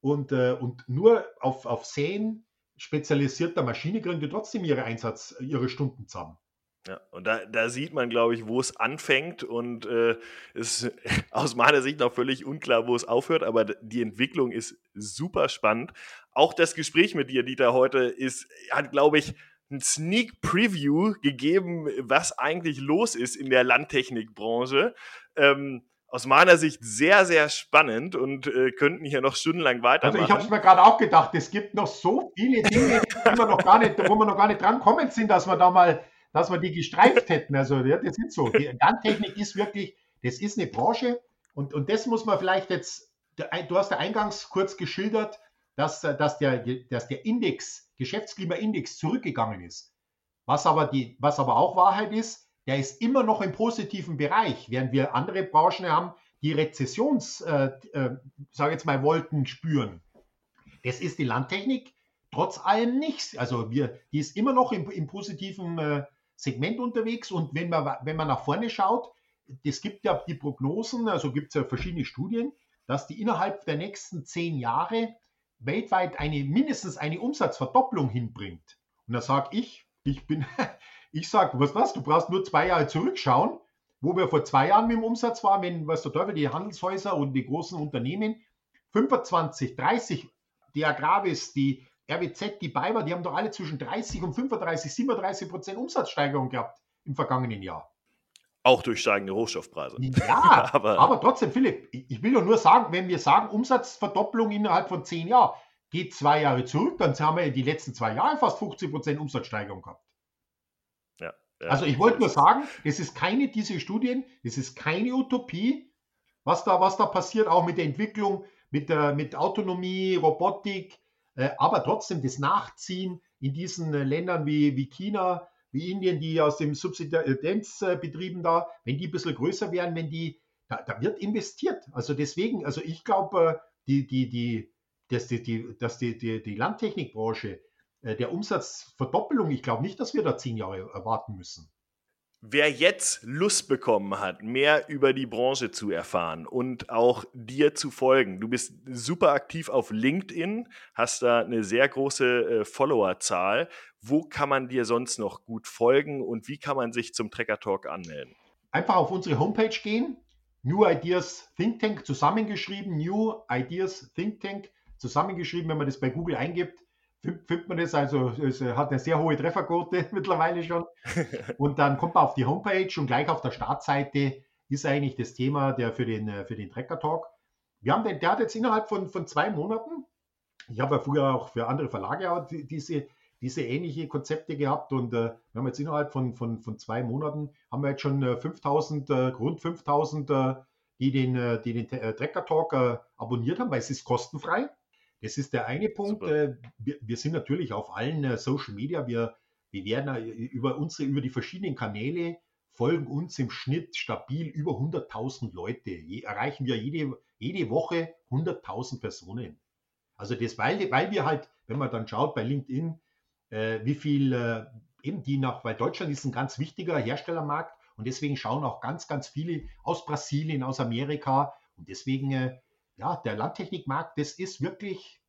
und, äh, und nur auf, auf Säen spezialisierter Maschine kriegen die trotzdem ihre Einsatz, ihre Stunden zusammen. Ja, und da, da sieht man, glaube ich, wo es anfängt und äh, ist aus meiner Sicht noch völlig unklar, wo es aufhört, aber die Entwicklung ist super spannend. Auch das Gespräch mit dir, Dieter, heute ist, hat, glaube ich, ein Sneak Preview gegeben, was eigentlich los ist in der Landtechnikbranche. Ähm, aus meiner Sicht sehr, sehr spannend und äh, könnten hier noch stundenlang weitermachen. Also ich habe es mir gerade auch gedacht, es gibt noch so viele Dinge, die wir noch gar nicht, wo wir noch gar nicht dran kommen sind, dass wir da mal, dass wir die gestreift hätten. Also ja, das ist so. Die Landtechnik ist wirklich, das ist eine Branche und, und das muss man vielleicht jetzt, du hast ja eingangs kurz geschildert, dass, dass, der, dass der Index, Geschäftsklimaindex zurückgegangen ist. Was aber, die, was aber auch Wahrheit ist, der ist immer noch im positiven Bereich, während wir andere Branchen haben, die Rezessions, äh, äh, sage jetzt mal, Wolken spüren. Das ist die Landtechnik trotz allem nicht. Also wir, die ist immer noch im, im positiven äh, Segment unterwegs und wenn man, wenn man nach vorne schaut, es gibt ja die Prognosen, also gibt es ja verschiedene Studien, dass die innerhalb der nächsten zehn Jahre weltweit eine mindestens eine Umsatzverdopplung hinbringt. Und da sage ich, ich bin, Ich sage, was was, du brauchst nur zwei Jahre zurückschauen, wo wir vor zwei Jahren mit dem Umsatz waren, wenn, was der Teufel, die Handelshäuser und die großen Unternehmen 25, 30, die Agravis, die RWZ, die Bayer, die haben doch alle zwischen 30 und 35, 37 Prozent Umsatzsteigerung gehabt im vergangenen Jahr. Auch durch steigende Rohstoffpreise. Ja, aber, aber trotzdem, Philipp, ich will doch nur sagen, wenn wir sagen, Umsatzverdopplung innerhalb von zehn Jahren, geht zwei Jahre zurück, dann haben wir die letzten zwei Jahre fast 50 Prozent Umsatzsteigerung gehabt. Ja, also ich wollte nur sagen, das ist keine diese Studien, das ist keine Utopie, was da, was da passiert, auch mit der Entwicklung, mit, der, mit Autonomie, Robotik, aber trotzdem das Nachziehen in diesen äh, Ländern wie, wie China, wie Indien, die aus dem Subsidienzbetrieben da, wenn die ein bisschen größer werden, wenn die, da, da wird investiert. Also deswegen, also ich glaube, äh, die, die, die, dass die, die, dass die, die, die Landtechnikbranche äh, der Umsatzverdoppelung, ich glaube nicht, dass wir da zehn Jahre erwarten müssen. Wer jetzt Lust bekommen hat, mehr über die Branche zu erfahren und auch dir zu folgen, du bist super aktiv auf LinkedIn, hast da eine sehr große äh, Followerzahl. Wo kann man dir sonst noch gut folgen und wie kann man sich zum Trekker Talk anmelden? Einfach auf unsere Homepage gehen, New Ideas Think Tank zusammengeschrieben, New Ideas Think Tank zusammengeschrieben, wenn man das bei Google eingibt findet man das, also es hat eine sehr hohe Trefferquote mittlerweile schon. Und dann kommt man auf die Homepage und gleich auf der Startseite ist eigentlich das Thema der für den, für den Trecker Talk. Wir haben den, der hat jetzt innerhalb von, von zwei Monaten, ich habe ja früher auch für andere Verlage auch diese, diese ähnliche Konzepte gehabt und äh, wir haben jetzt innerhalb von, von, von zwei Monaten haben wir jetzt schon äh, 5000, äh, rund 5000, äh, die den, äh, die den äh, Trecker Talk abonniert haben, weil es ist kostenfrei. Das ist der eine Punkt. Äh, wir, sind natürlich auf allen äh, Social Media. Wir, wir werden äh, über unsere, über die verschiedenen Kanäle folgen uns im Schnitt stabil über 100.000 Leute. Erreichen wir jede, jede Woche 100.000 Personen. Also das, weil, weil wir halt, wenn man dann schaut bei LinkedIn, wie viel eben die nach, weil Deutschland ist ein ganz wichtiger Herstellermarkt und deswegen schauen auch ganz, ganz viele aus Brasilien, aus Amerika und deswegen ja, der Landtechnikmarkt, das ist wirklich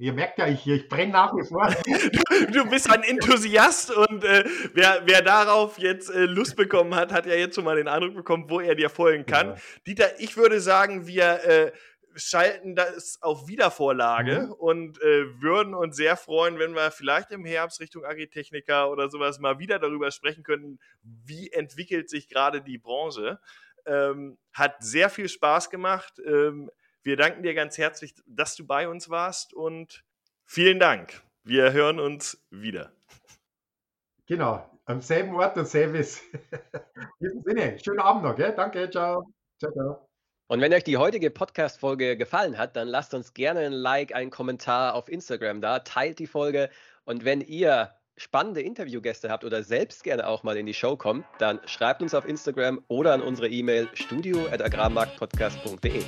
Ihr merkt ja, ich, ich brenne nach wie vor. Du, bist ein Enthusiast und äh, wer, wer darauf jetzt äh, Lust bekommen hat, hat ja jetzt schon mal den Eindruck bekommen, wo er dir folgen kann. Ja. Dieter, ich würde sagen, wir äh, schalten das auf Wiedervorlage mhm. und äh, würden uns sehr freuen, wenn wir vielleicht im Herbst Richtung Agritechniker oder sowas mal wieder darüber sprechen könnten, wie entwickelt sich gerade die Branche. Ähm, hat sehr viel Spaß gemacht. Ähm, wir danken dir ganz herzlich, dass du bei uns warst und vielen Dank. Wir hören uns wieder. Genau, am selben Ort und Service. In diesem Sinne, schönen Abend noch, gell? Danke, ciao. Ciao, ciao. Und wenn euch die heutige Podcast-Folge gefallen hat, dann lasst uns gerne ein Like, einen Kommentar auf Instagram da, teilt die Folge und wenn ihr spannende Interviewgäste habt oder selbst gerne auch mal in die Show kommt, dann schreibt uns auf Instagram oder an unsere E-Mail studio.agrarmarktpodcast.de.